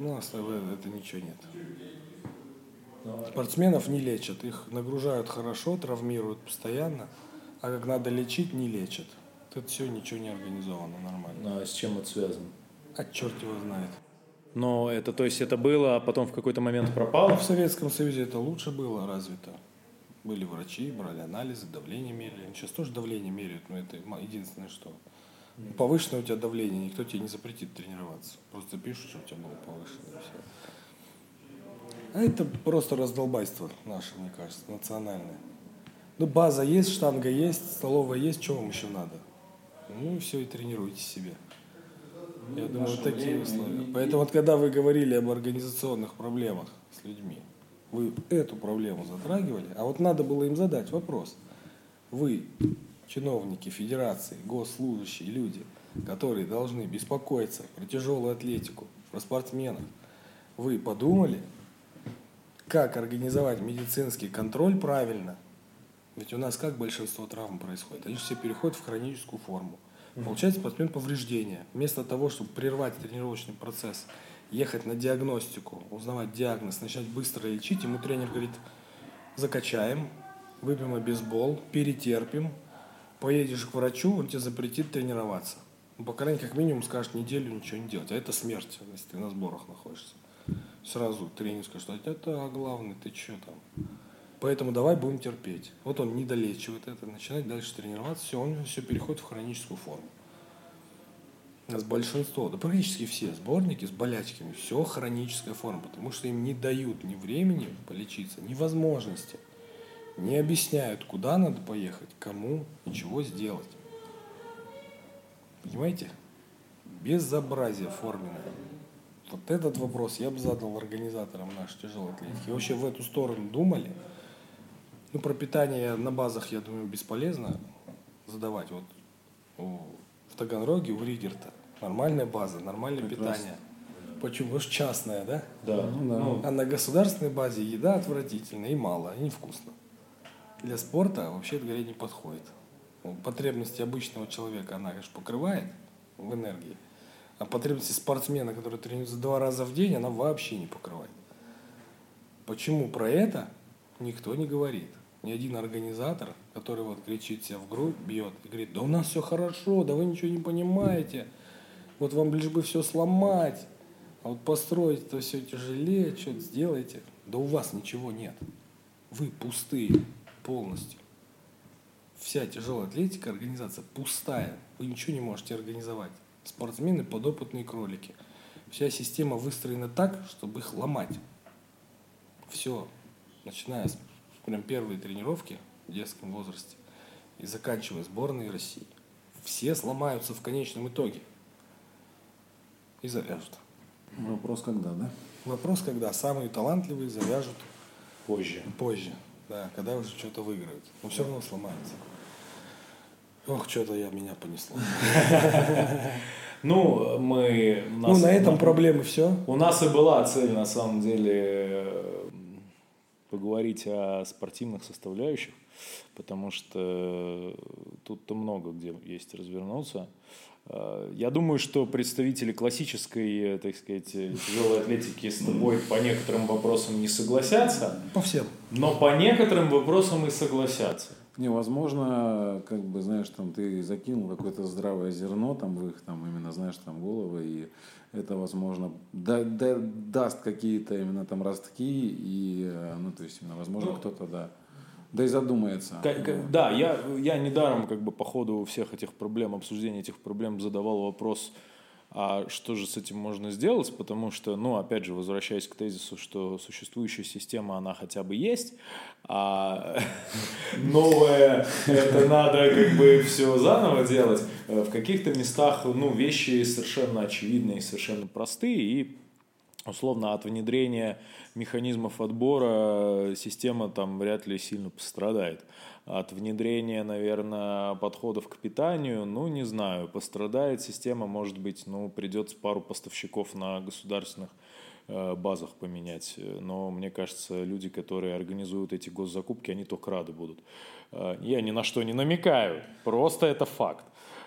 Ну, а с тобой это ничего нет. Спортсменов не лечат, их нагружают хорошо, травмируют постоянно, а как надо лечить, не лечат. Тут все ничего не организовано нормально. Ну, а с чем это связано? А черт его знает. Но это, то есть это было, а потом в какой-то момент пропало? в Советском Союзе это лучше было развито. Были врачи, брали анализы, давление мерили. Сейчас тоже давление меряют, но это единственное, что. Повышенное у тебя давление, никто тебе не запретит тренироваться. Просто пишут, что у тебя было повышенное. и всё. А это просто раздолбайство наше, мне кажется, национальное. Ну, база есть, штанга есть, столовая есть, что вам еще надо? Ну, и все, и тренируйте себе. Я думаю, вот такие условия. Поэтому вот когда вы говорили об организационных проблемах с людьми, Вы эту проблему затрагивали, а вот надо было им задать вопрос. Вы, чиновники федерации, госслужащие, люди, которые должны беспокоиться про тяжелую атлетику, про спортсменов, вы подумали, как организовать медицинский контроль правильно? Ведь у нас как большинство травм происходит? Они все переходят в хроническую форму. Получается спортсмен повреждения. Вместо того, чтобы прервать тренировочный процесс, ехать на диагностику, узнавать диагноз, начать быстро лечить, ему тренер говорит, закачаем, выпьем обезбол, перетерпим, поедешь к врачу, он тебе запретит тренироваться. Ну, по крайней мере, как минимум скажет неделю ничего не делать. А это смерть, если ты на сборах находишься. Сразу тренер скажет, а это главное, ты что там? Поэтому давай будем терпеть. Вот он не долечивает это, начинает дальше тренироваться, все, он все переходит в хроническую форму. У нас большинство, да практически все сборники с болячками, все хроническая форма, потому что им не дают ни времени полечиться, ни возможности. Не объясняют, куда надо поехать, кому и чего сделать. Понимаете? Безобразие форменное. Вот этот вопрос я бы задал организаторам нашей тяжелой атлетики. Вообще в эту сторону думали? Ну, про питание на базах, я думаю, бесполезно задавать. Вот в Таганроге у Ригерта нормальная база, нормальное Прекрасно. питание. Почему? Потому что частная, да? Да. Ну, да. Ну, а на государственной базе еда отвратительная и мало, и невкусно. Для спорта вообще, говоря, не подходит. Потребности обычного человека она, конечно, покрывает в энергии, а потребности спортсмена, который тренируется два раза в день, она вообще не покрывает. Почему про это никто не говорит? Ни один организатор, который вот кричит себя в грудь, бьет и говорит, да у нас все хорошо, да вы ничего не понимаете, вот вам лишь бы все сломать, а вот построить это все тяжелее, что-то сделайте. Да у вас ничего нет. Вы пустые полностью вся тяжелая атлетика, организация пустая. Вы ничего не можете организовать. Спортсмены подопытные кролики. Вся система выстроена так, чтобы их ломать. Все, начиная с прям первой тренировки в детском возрасте и заканчивая сборной России. Все сломаются в конечном итоге. И завяжут. Вопрос когда, да? Вопрос когда. Самые талантливые завяжут позже. Позже, да, когда уже что-то выиграют. Но все равно сломается. Ох, что-то я меня понесло. [laughs] Ну, мы... Ну, на этом проблемы все. У нас и была цель, на самом деле, поговорить о спортивных составляющих, потому что тут-то много где есть развернуться. Я думаю, что представители классической, так сказать, тяжелой атлетики с тобой по некоторым вопросам не согласятся. По всем. Но по некоторым вопросам и согласятся. Невозможно, как бы, знаешь, там ты закинул какое-то здравое зерно там в их там именно, знаешь, там головы, и это, возможно, да, да, даст какие-то именно там ростки, и, э, ну, то есть, именно, возможно, ну, кто-то, да, да и задумается. Как, да, я, я недаром, как бы, по ходу всех этих проблем, обсуждения этих проблем задавал вопрос, а что же с этим можно сделать? Потому что, ну, опять же, возвращаясь к тезису, что существующая система, она хотя бы есть, а [laughs] новое, это надо как бы все заново делать. В каких-то местах, ну, вещи совершенно очевидные, совершенно простые, и условно от внедрения механизмов отбора система там вряд ли сильно пострадает от внедрения, наверное, подходов к питанию, ну, не знаю, пострадает система, может быть, ну, придется пару поставщиков на государственных э, базах поменять. Но мне кажется, люди, которые организуют эти госзакупки, они только рады будут. Э, я ни на что не намекаю, просто это факт.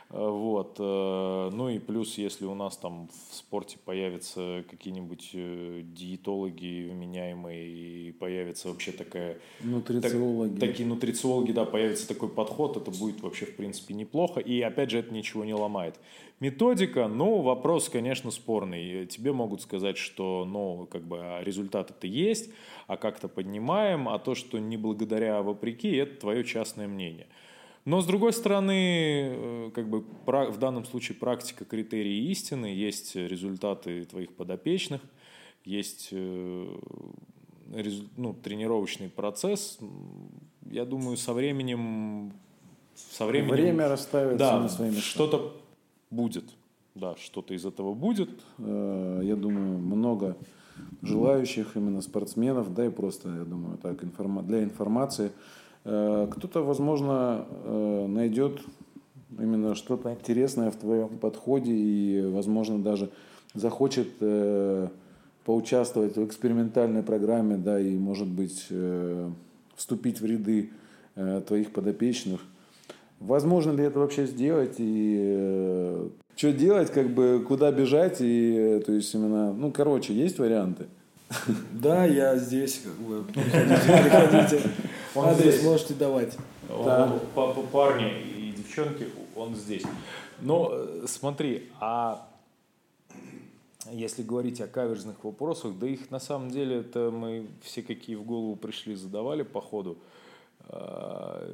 Э, вот. Э, ну и плюс, если у нас там в спорте появятся какие-нибудь э, диетологи вменяемые и появится вообще такая... Нутрициологи. Так, такие нутрициологи, да, появится такой подход, это будет вообще в принципе неплохо. И опять же, это ничего не ломает. Методика, ну, вопрос, конечно, спорный. Тебе могут сказать, что, ну, как бы а результаты-то есть, а как-то поднимаем, а то, что не благодаря, а вопреки, это твое частное мнение. Но, с другой стороны, э, как бы в данном случае практика критерии истины, есть результаты твоих подопечных, есть э, ну, тренировочный процесс. Я думаю, со временем... Со временем Время расставится да, на свои места. Что-то будет. да, что-то из этого будет. Э, Я думаю, много желающих именно спортсменов, да и просто, я думаю, так, информа- для информации. Э, Кто-то, возможно, э, найдет именно что-то интересное в твоем подходе и, возможно, даже захочет э, поучаствовать в экспериментальной программе, да, и, может быть, вступить в ряды твоих подопечных. Возможно ли это вообще сделать и что делать, как бы куда бежать и то есть именно, ну короче, есть варианты. Да, я здесь, как бы, приходите. Он Адрес здесь. можете давать. Он- па- па- Парни и девчонки, он здесь. Но э, смотри, а если говорить о каверзных вопросах, да их на самом деле это мы все какие в голову пришли задавали по ходу. А,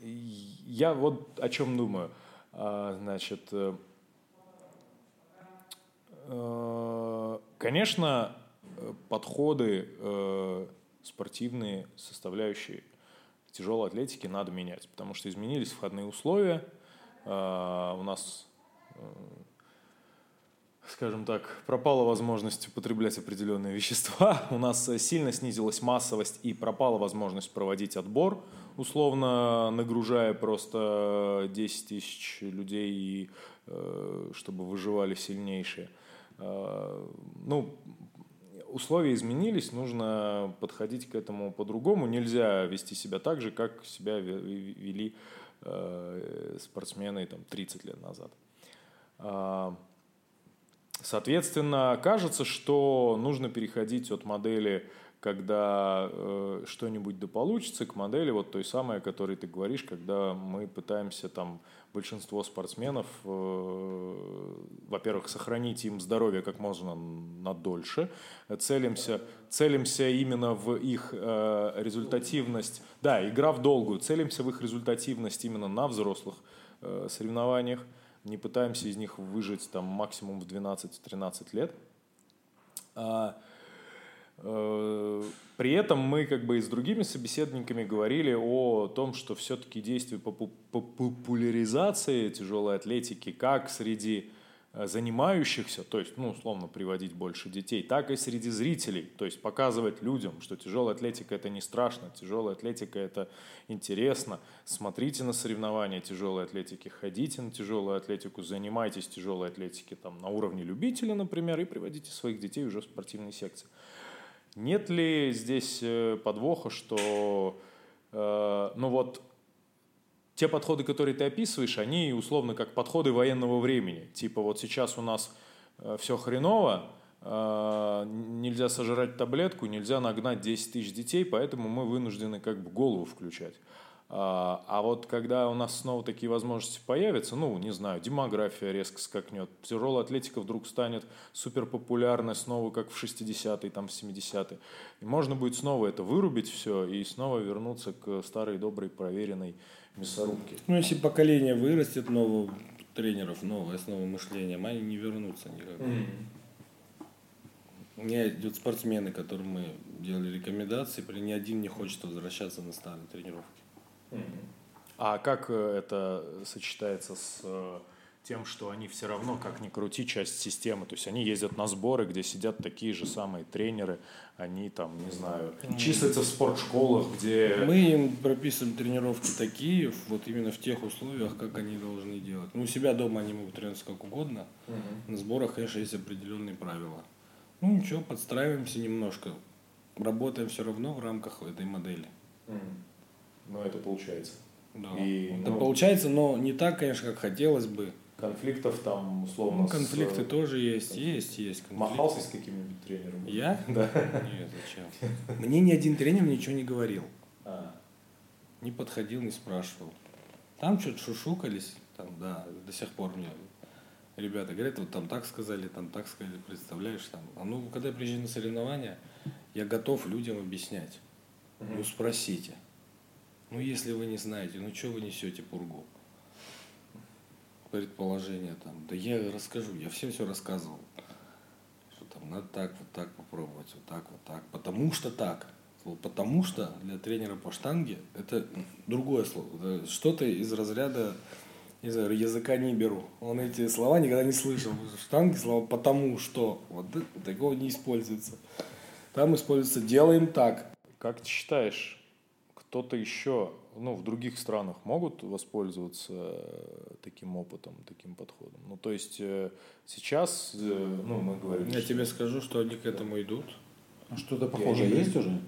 Я вот о чем думаю. А, Значит, э, э, конечно, подходы спортивные, составляющие тяжелой атлетики надо менять, потому что изменились входные условия. А, У нас э, скажем так, пропала возможность употреблять определенные вещества, [laughs] у нас сильно снизилась массовость и пропала возможность проводить отбор, условно нагружая просто 10 тысяч людей, э, чтобы выживали сильнейшие. Э, Ну, условия изменились, нужно подходить к этому по-другому. Нельзя вести себя так же, как себя ве- вели э, спортсмены там, 30 лет назад. А, Соответственно, кажется, что нужно переходить от модели, когда э, что-нибудь да получится, к модели вот той самой, о которой ты говоришь, когда мы пытаемся там большинство спортсменов, э, во-первых, сохранить им здоровье как можно на дольше, целимся, целимся именно в их э, результативность, да, игра в долгую, целимся в их результативность именно на взрослых э, соревнованиях, не пытаемся из них выжить там максимум в 12-13 лет. А, При этом мы как бы и с другими собеседниками говорили о том, что все-таки действие по по популяризации тяжелой атлетики как среди э, занимающихся, то есть, ну, условно, приводить больше детей, так и среди зрителей, то есть показывать людям, что тяжелая атлетика это не страшно, тяжелая атлетика это интересно, смотрите на соревнования тяжелой атлетики, ходите на тяжелую атлетику, занимайтесь тяжелой атлетикой там, на уровне любителя, например, и приводите своих детей уже в спортивные секции. Нет ли здесь э, подвоха, что, э, ну вот, те подходы, которые ты описываешь, они условно как подходы военного времени. Типа вот сейчас у нас все хреново, э, нельзя сожрать таблетку, нельзя нагнать 10 тысяч детей, поэтому мы вынуждены как бы голову включать. А, а вот когда у нас снова такие возможности появятся, ну, не знаю, демография резко скакнет, тяжелая атлетика вдруг станет супер популярной снова, как в 60-е, там, в 70-е. И можно будет снова это вырубить все и снова вернуться к старой, доброй, проверенной мясорубке. Ну, если поколение вырастет новых тренеров, новое, с новым мышлением, они не вернутся никак. У меня идут спортсмены, которым мы делали рекомендации, при ни один не хочет возвращаться на старые тренировки. А как э, это сочетается с э, тем, что они все равно, как ни крути, часть системы? То есть они ездят на сборы, где сидят такие же самые тренеры, они там, не знаю, числятся в спортшколах, где... Мы им прописываем тренировки такие, вот именно в тех условиях, как они должны делать. Ну, у себя дома они могут тренироваться как угодно. На сборах, конечно, есть определенные правила. Ну, ничего, подстраиваемся немножко. Работаем все равно в рамках этой модели. Ну, это получается. Да. И, Это ну, получается, но не так, конечно, как хотелось бы. Конфликтов там, условно, Ну, с, конфликты э, тоже есть, есть, есть. конфликты. Махался с каким-нибудь тренером? Я? [laughs] Да. Нет, зачем? Мне ни один тренер ничего не говорил. А, Не подходил, не спрашивал. Там что-то шушукались, там, да, до сих пор мне ребята говорят, вот там так сказали, там так сказали, представляешь, там. А ну, когда я приезжаю на соревнования, я готов людям объяснять. Ну, спросите. Ну, если вы не знаете, ну, что вы несете пургу? Предположение там. Да я расскажу, я всем все рассказывал. Что там надо так, вот так попробовать, вот так, вот так. Потому что так. Потому что для тренера по штанге это другое слово. Что-то из разряда не знаю, языка не беру. Он эти слова никогда не слышал. В штанге слова потому что. Вот такого не используется. Там используется делаем так. Как ты считаешь, кто-то еще, ну, в других странах могут воспользоваться э, таким опытом, таким подходом? Ну, то есть э, сейчас, э, ну, мы говорим, Я что- тебе скажу, что они к этому идут. А Что-то похожее есть уже?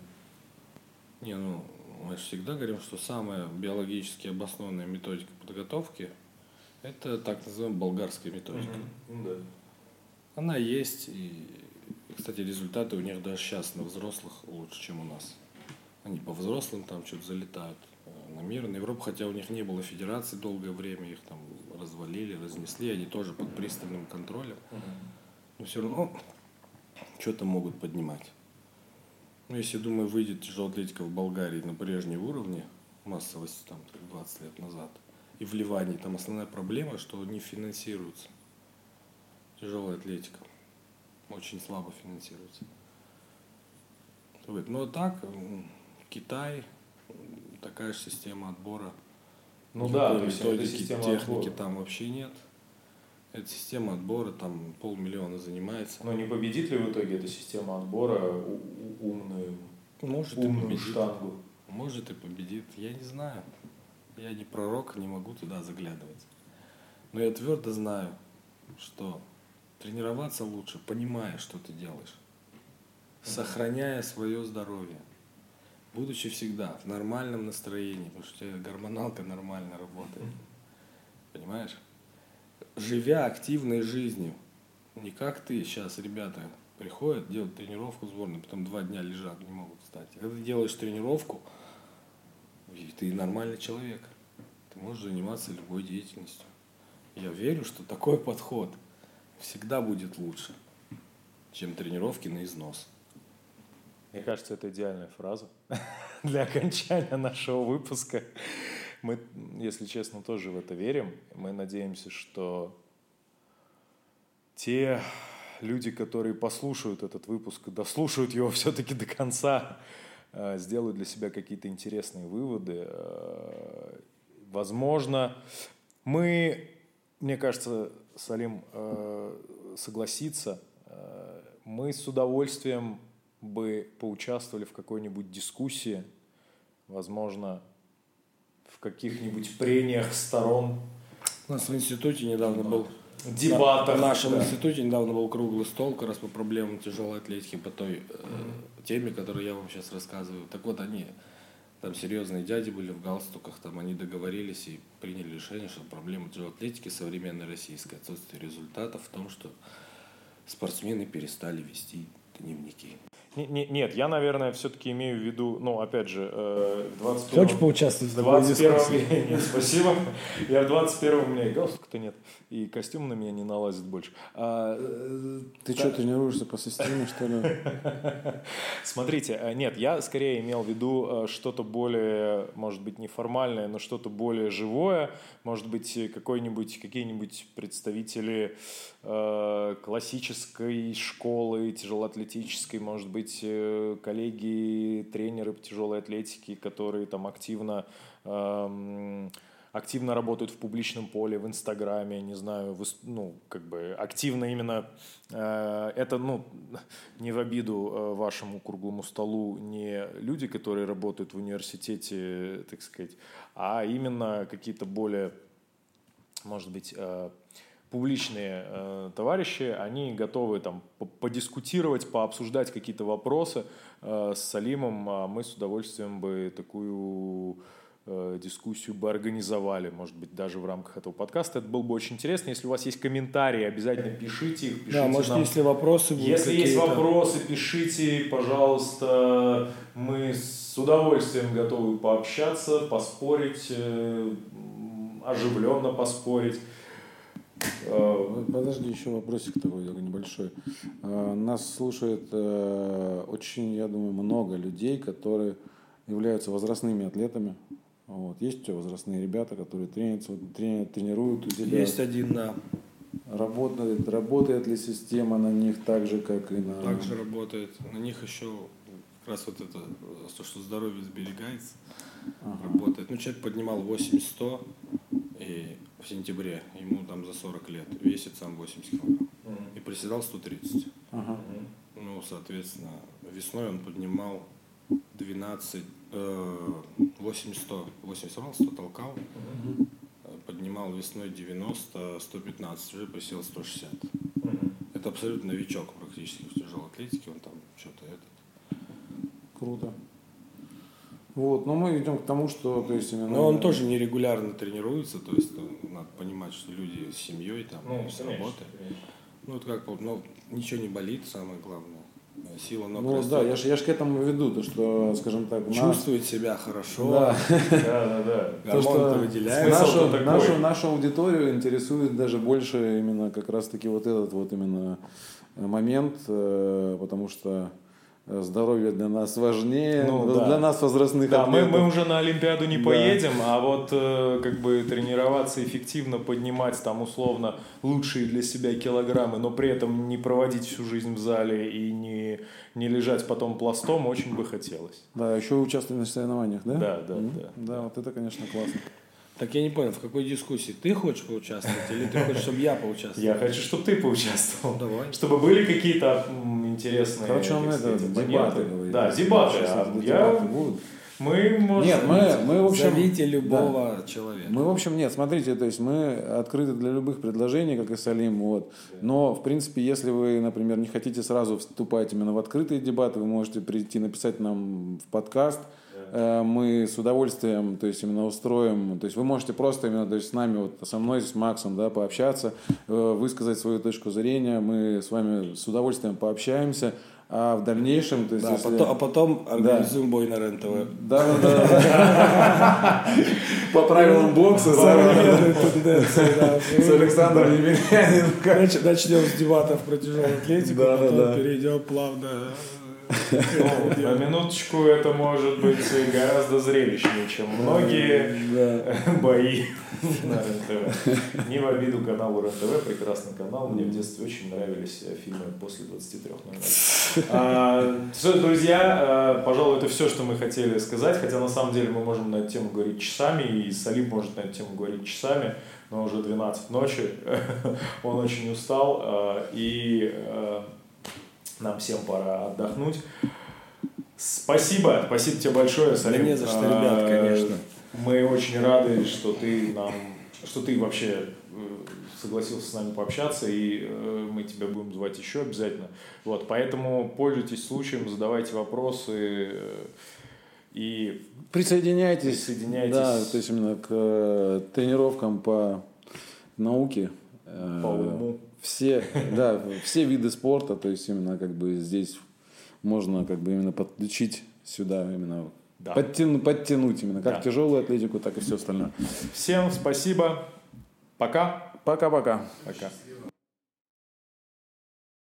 Не, ну, мы же всегда говорим, что самая биологически обоснованная методика подготовки – это так называемая болгарская методика. Ну, да. Она есть, и, кстати, результаты у них даже сейчас на взрослых лучше, чем у нас. Они по взрослым там что-то залетают э, на мир, на Европу, хотя у них не было федерации долгое время, их там развалили, разнесли, они тоже под пристальным контролем. Но все равно что-то могут поднимать. Ну, если, думаю, выйдет тяжелая атлетика в Болгарии на прежнем уровне, массовости там так, 20 лет назад, и в Ливане, там основная проблема, что не финансируется тяжелая атлетика. Очень слабо финансируется. Вот. Ну, а так, Китай, такая же система отбора. Ну да, то есть это система техники отбора. там вообще нет. Это система отбора, там полмиллиона занимается. Но не победит ли в итоге эта система отбора умную, Может и умную победит. штангу? Может и победит, я не знаю. Я не пророк, не могу туда заглядывать. Но я твердо знаю, что тренироваться лучше, понимая, что ты делаешь. Сохраняя свое здоровье. Будучи всегда в нормальном настроении, потому что у тебя гормоналка нормально работает. Понимаешь? Живя активной жизнью. Не как ты сейчас, ребята, приходят, делают тренировку сборную, потом два дня лежат, не могут встать. Когда ты делаешь тренировку, ты нормальный человек. Ты можешь заниматься любой деятельностью. Я верю, что такой подход всегда будет лучше, чем тренировки на износ. Мне кажется, это идеальная фраза [laughs] для окончания нашего выпуска. Мы, если честно, тоже в это верим. Мы надеемся, что те люди, которые послушают этот выпуск дослушают его [laughs] все-таки до конца, э, сделают для себя какие-то интересные выводы. Э, Возможно, мы, мне кажется, Салим э, согласится, мы с удовольствием бы поучаствовали в какой-нибудь дискуссии, возможно, в каких-нибудь прениях сторон, У нас в институте недавно был дебатах. В нашем да. институте недавно был круглый стол как раз по проблемам тяжелой атлетики, по той э, теме, которую я вам сейчас рассказываю. Так вот, они, там серьезные дяди были в галстуках, там они договорились и приняли решение, что проблема тяжелой атлетики современной российской, отсутствие результатов в том, что спортсмены перестали вести дневники. Не- не- Нет, я, наверное, все-таки имею в виду, ну, опять же, э, в 21 Хочешь поучаствовать в В такой 21 дискуссии? [laughs] нет, спасибо. Я в 21 у меня и галстука-то нет, и костюм на меня не налазит больше. А, э, Ты что, тренируешься по системе, что ли? [laughs] Смотрите, э, нет, я скорее имел в виду э, что-то более, может быть, неформальное, но что-то более живое. Может быть, какой-нибудь, какие-нибудь представители э, классической школы, тяжелоатлетической, может быть, э, коллеги, тренеры по тяжелой атлетике, которые там активно эм, активно работают в публичном поле, в Инстаграме, не знаю, выс- ну, как бы активно именно э, это, ну, [laughs] не в обиду э, вашему круглому столу, не люди, которые работают в университете, так сказать, а именно какие-то более, может быть, э, публичные э, товарищи, они готовы там по- подискутировать, пообсуждать какие-то вопросы э, с Салимом, а мы с удовольствием бы такую э, дискуссию бы организовали, может быть, даже в рамках этого подкаста. Это было бы очень интересно. Если у вас есть комментарии, обязательно пишите их. Пишите Да, может, нам. если вопросы будут Если есть вопросы, пишите, пожалуйста. Мы с удовольствием готовы пообщаться, поспорить, э, оживленно поспорить. Э, Подожди, еще вопросик такой небольшой. Э, Нас слушает э, очень, я думаю, много людей, которые являются возрастными атлетами. Вот. Есть у тебя возрастные ребята, которые трени- тренируют у тебя. Есть один, да. Работает, работает ли система на них так же, как и на... Также работает. На них еще как раз вот это, то, что здоровье сберегается, работает. Ну, человек поднимал 80-100, и в сентябре, ему там за 40 лет, весит сам 80 килограмм. И приседал 130. Ага. Ну, соответственно, весной он поднимал 12, э, 8 100, 8 сорвал, 100 толкал, э, поднимал весной 90, 115, уже присел 160. Это абсолютно новичок практически в тяжелой атлетике, он там что-то это. Круто. Вот, но мы идем к тому, что, то есть именно... Но он тоже нерегулярно тренируется, то есть надо понимать, что люди с семьей, там, Ну, с работы. Ну, вот как, вот, ну, ничего не болит, самое главное. Сила ног Ну растет. да, я же я ж к этому веду, то что, скажем так, на- Чувствует себя хорошо. Да. Да, да, да. То, что. Смысл-то нашу, нашу, нашу аудиторию интересует даже больше именно как раз-таки вот этот вот именно момент, э, потому что здоровье для нас важнее, Ну, да. для нас возрастных Да, мы, атлетов. мы уже на Олимпиаду не Да. поедем, а вот э, как бы тренироваться эффективно, поднимать там условно лучшие для себя килограммы, но при этом не проводить всю жизнь в зале и не, не лежать потом пластом, очень бы хотелось. Да, еще участвовали на соревнованиях, да? Да, да, Мгм. да. Да, вот это, конечно, классно. Так я не понял, в какой дискуссии? Ты хочешь поучаствовать или ты хочешь, чтобы я поучаствовал? Я хочу, чтобы ты поучаствовал. Давай. Чтобы были какие-то интересные Короче, он это, дебаты говорит. Да, дебаты. А я-. Мы можем... Нет, мы, мы, в общем... Зовите любого человека. Мы, в общем, нет, смотрите, то есть мы открыты для любых предложений, как и Салим, вот. Но, в принципе, если вы, например, не хотите сразу вступать именно в открытые дебаты, вы можете прийти написать нам в подкаст, мы с удовольствием, то есть именно устроим, то есть вы можете просто именно, то есть с нами, вот со мной, с Максом, да, пообщаться, э, высказать свою точку зрения, мы с вами с удовольствием пообщаемся, а в дальнейшем, то есть Да, если- потом- а потом организуем бой на РЕН-ТВ. да, да, да. [laughs] По правилам бокса, да. с Александром Емельяненко. Нач- Начнем с дебатов про тяжелую атлетику, Да, да, потом да. перейдем плавно. Ну, на минуточку это может быть гораздо зрелищнее, чем многие бои на РЕН-ТВ. Не в обиду каналу РЕН-ТВ, прекрасный канал. Мне в детстве очень нравились э, фильмы после 23.00. А, Все, друзья, э, пожалуй, это все, что мы хотели сказать. Хотя на самом деле мы можем на эту тему говорить часами, и Салим может на эту тему говорить часами, но уже 12 ночи. [laughs] Он очень устал, э, и нам всем пора отдохнуть. Спасибо, спасибо тебе большое, Салим. Да не за что, А, ребят, конечно. Мы очень рады, что ты нам, что ты вообще э, согласился с нами пообщаться, и э, мы тебя будем звать еще обязательно. Вот, поэтому пользуйтесь случаем, задавайте вопросы э, и Присоединяйтесь. Присоединяйтесь. Да, то есть именно к тренировкам по науке. По уму. Все, [laughs] да, все виды спорта, то есть именно как бы здесь можно как бы именно подключить сюда именно Да. подтяну- подтянуть именно как Да. тяжелую атлетику, так и все остальное. всем спасибо. Пока. Пока-пока. Пока.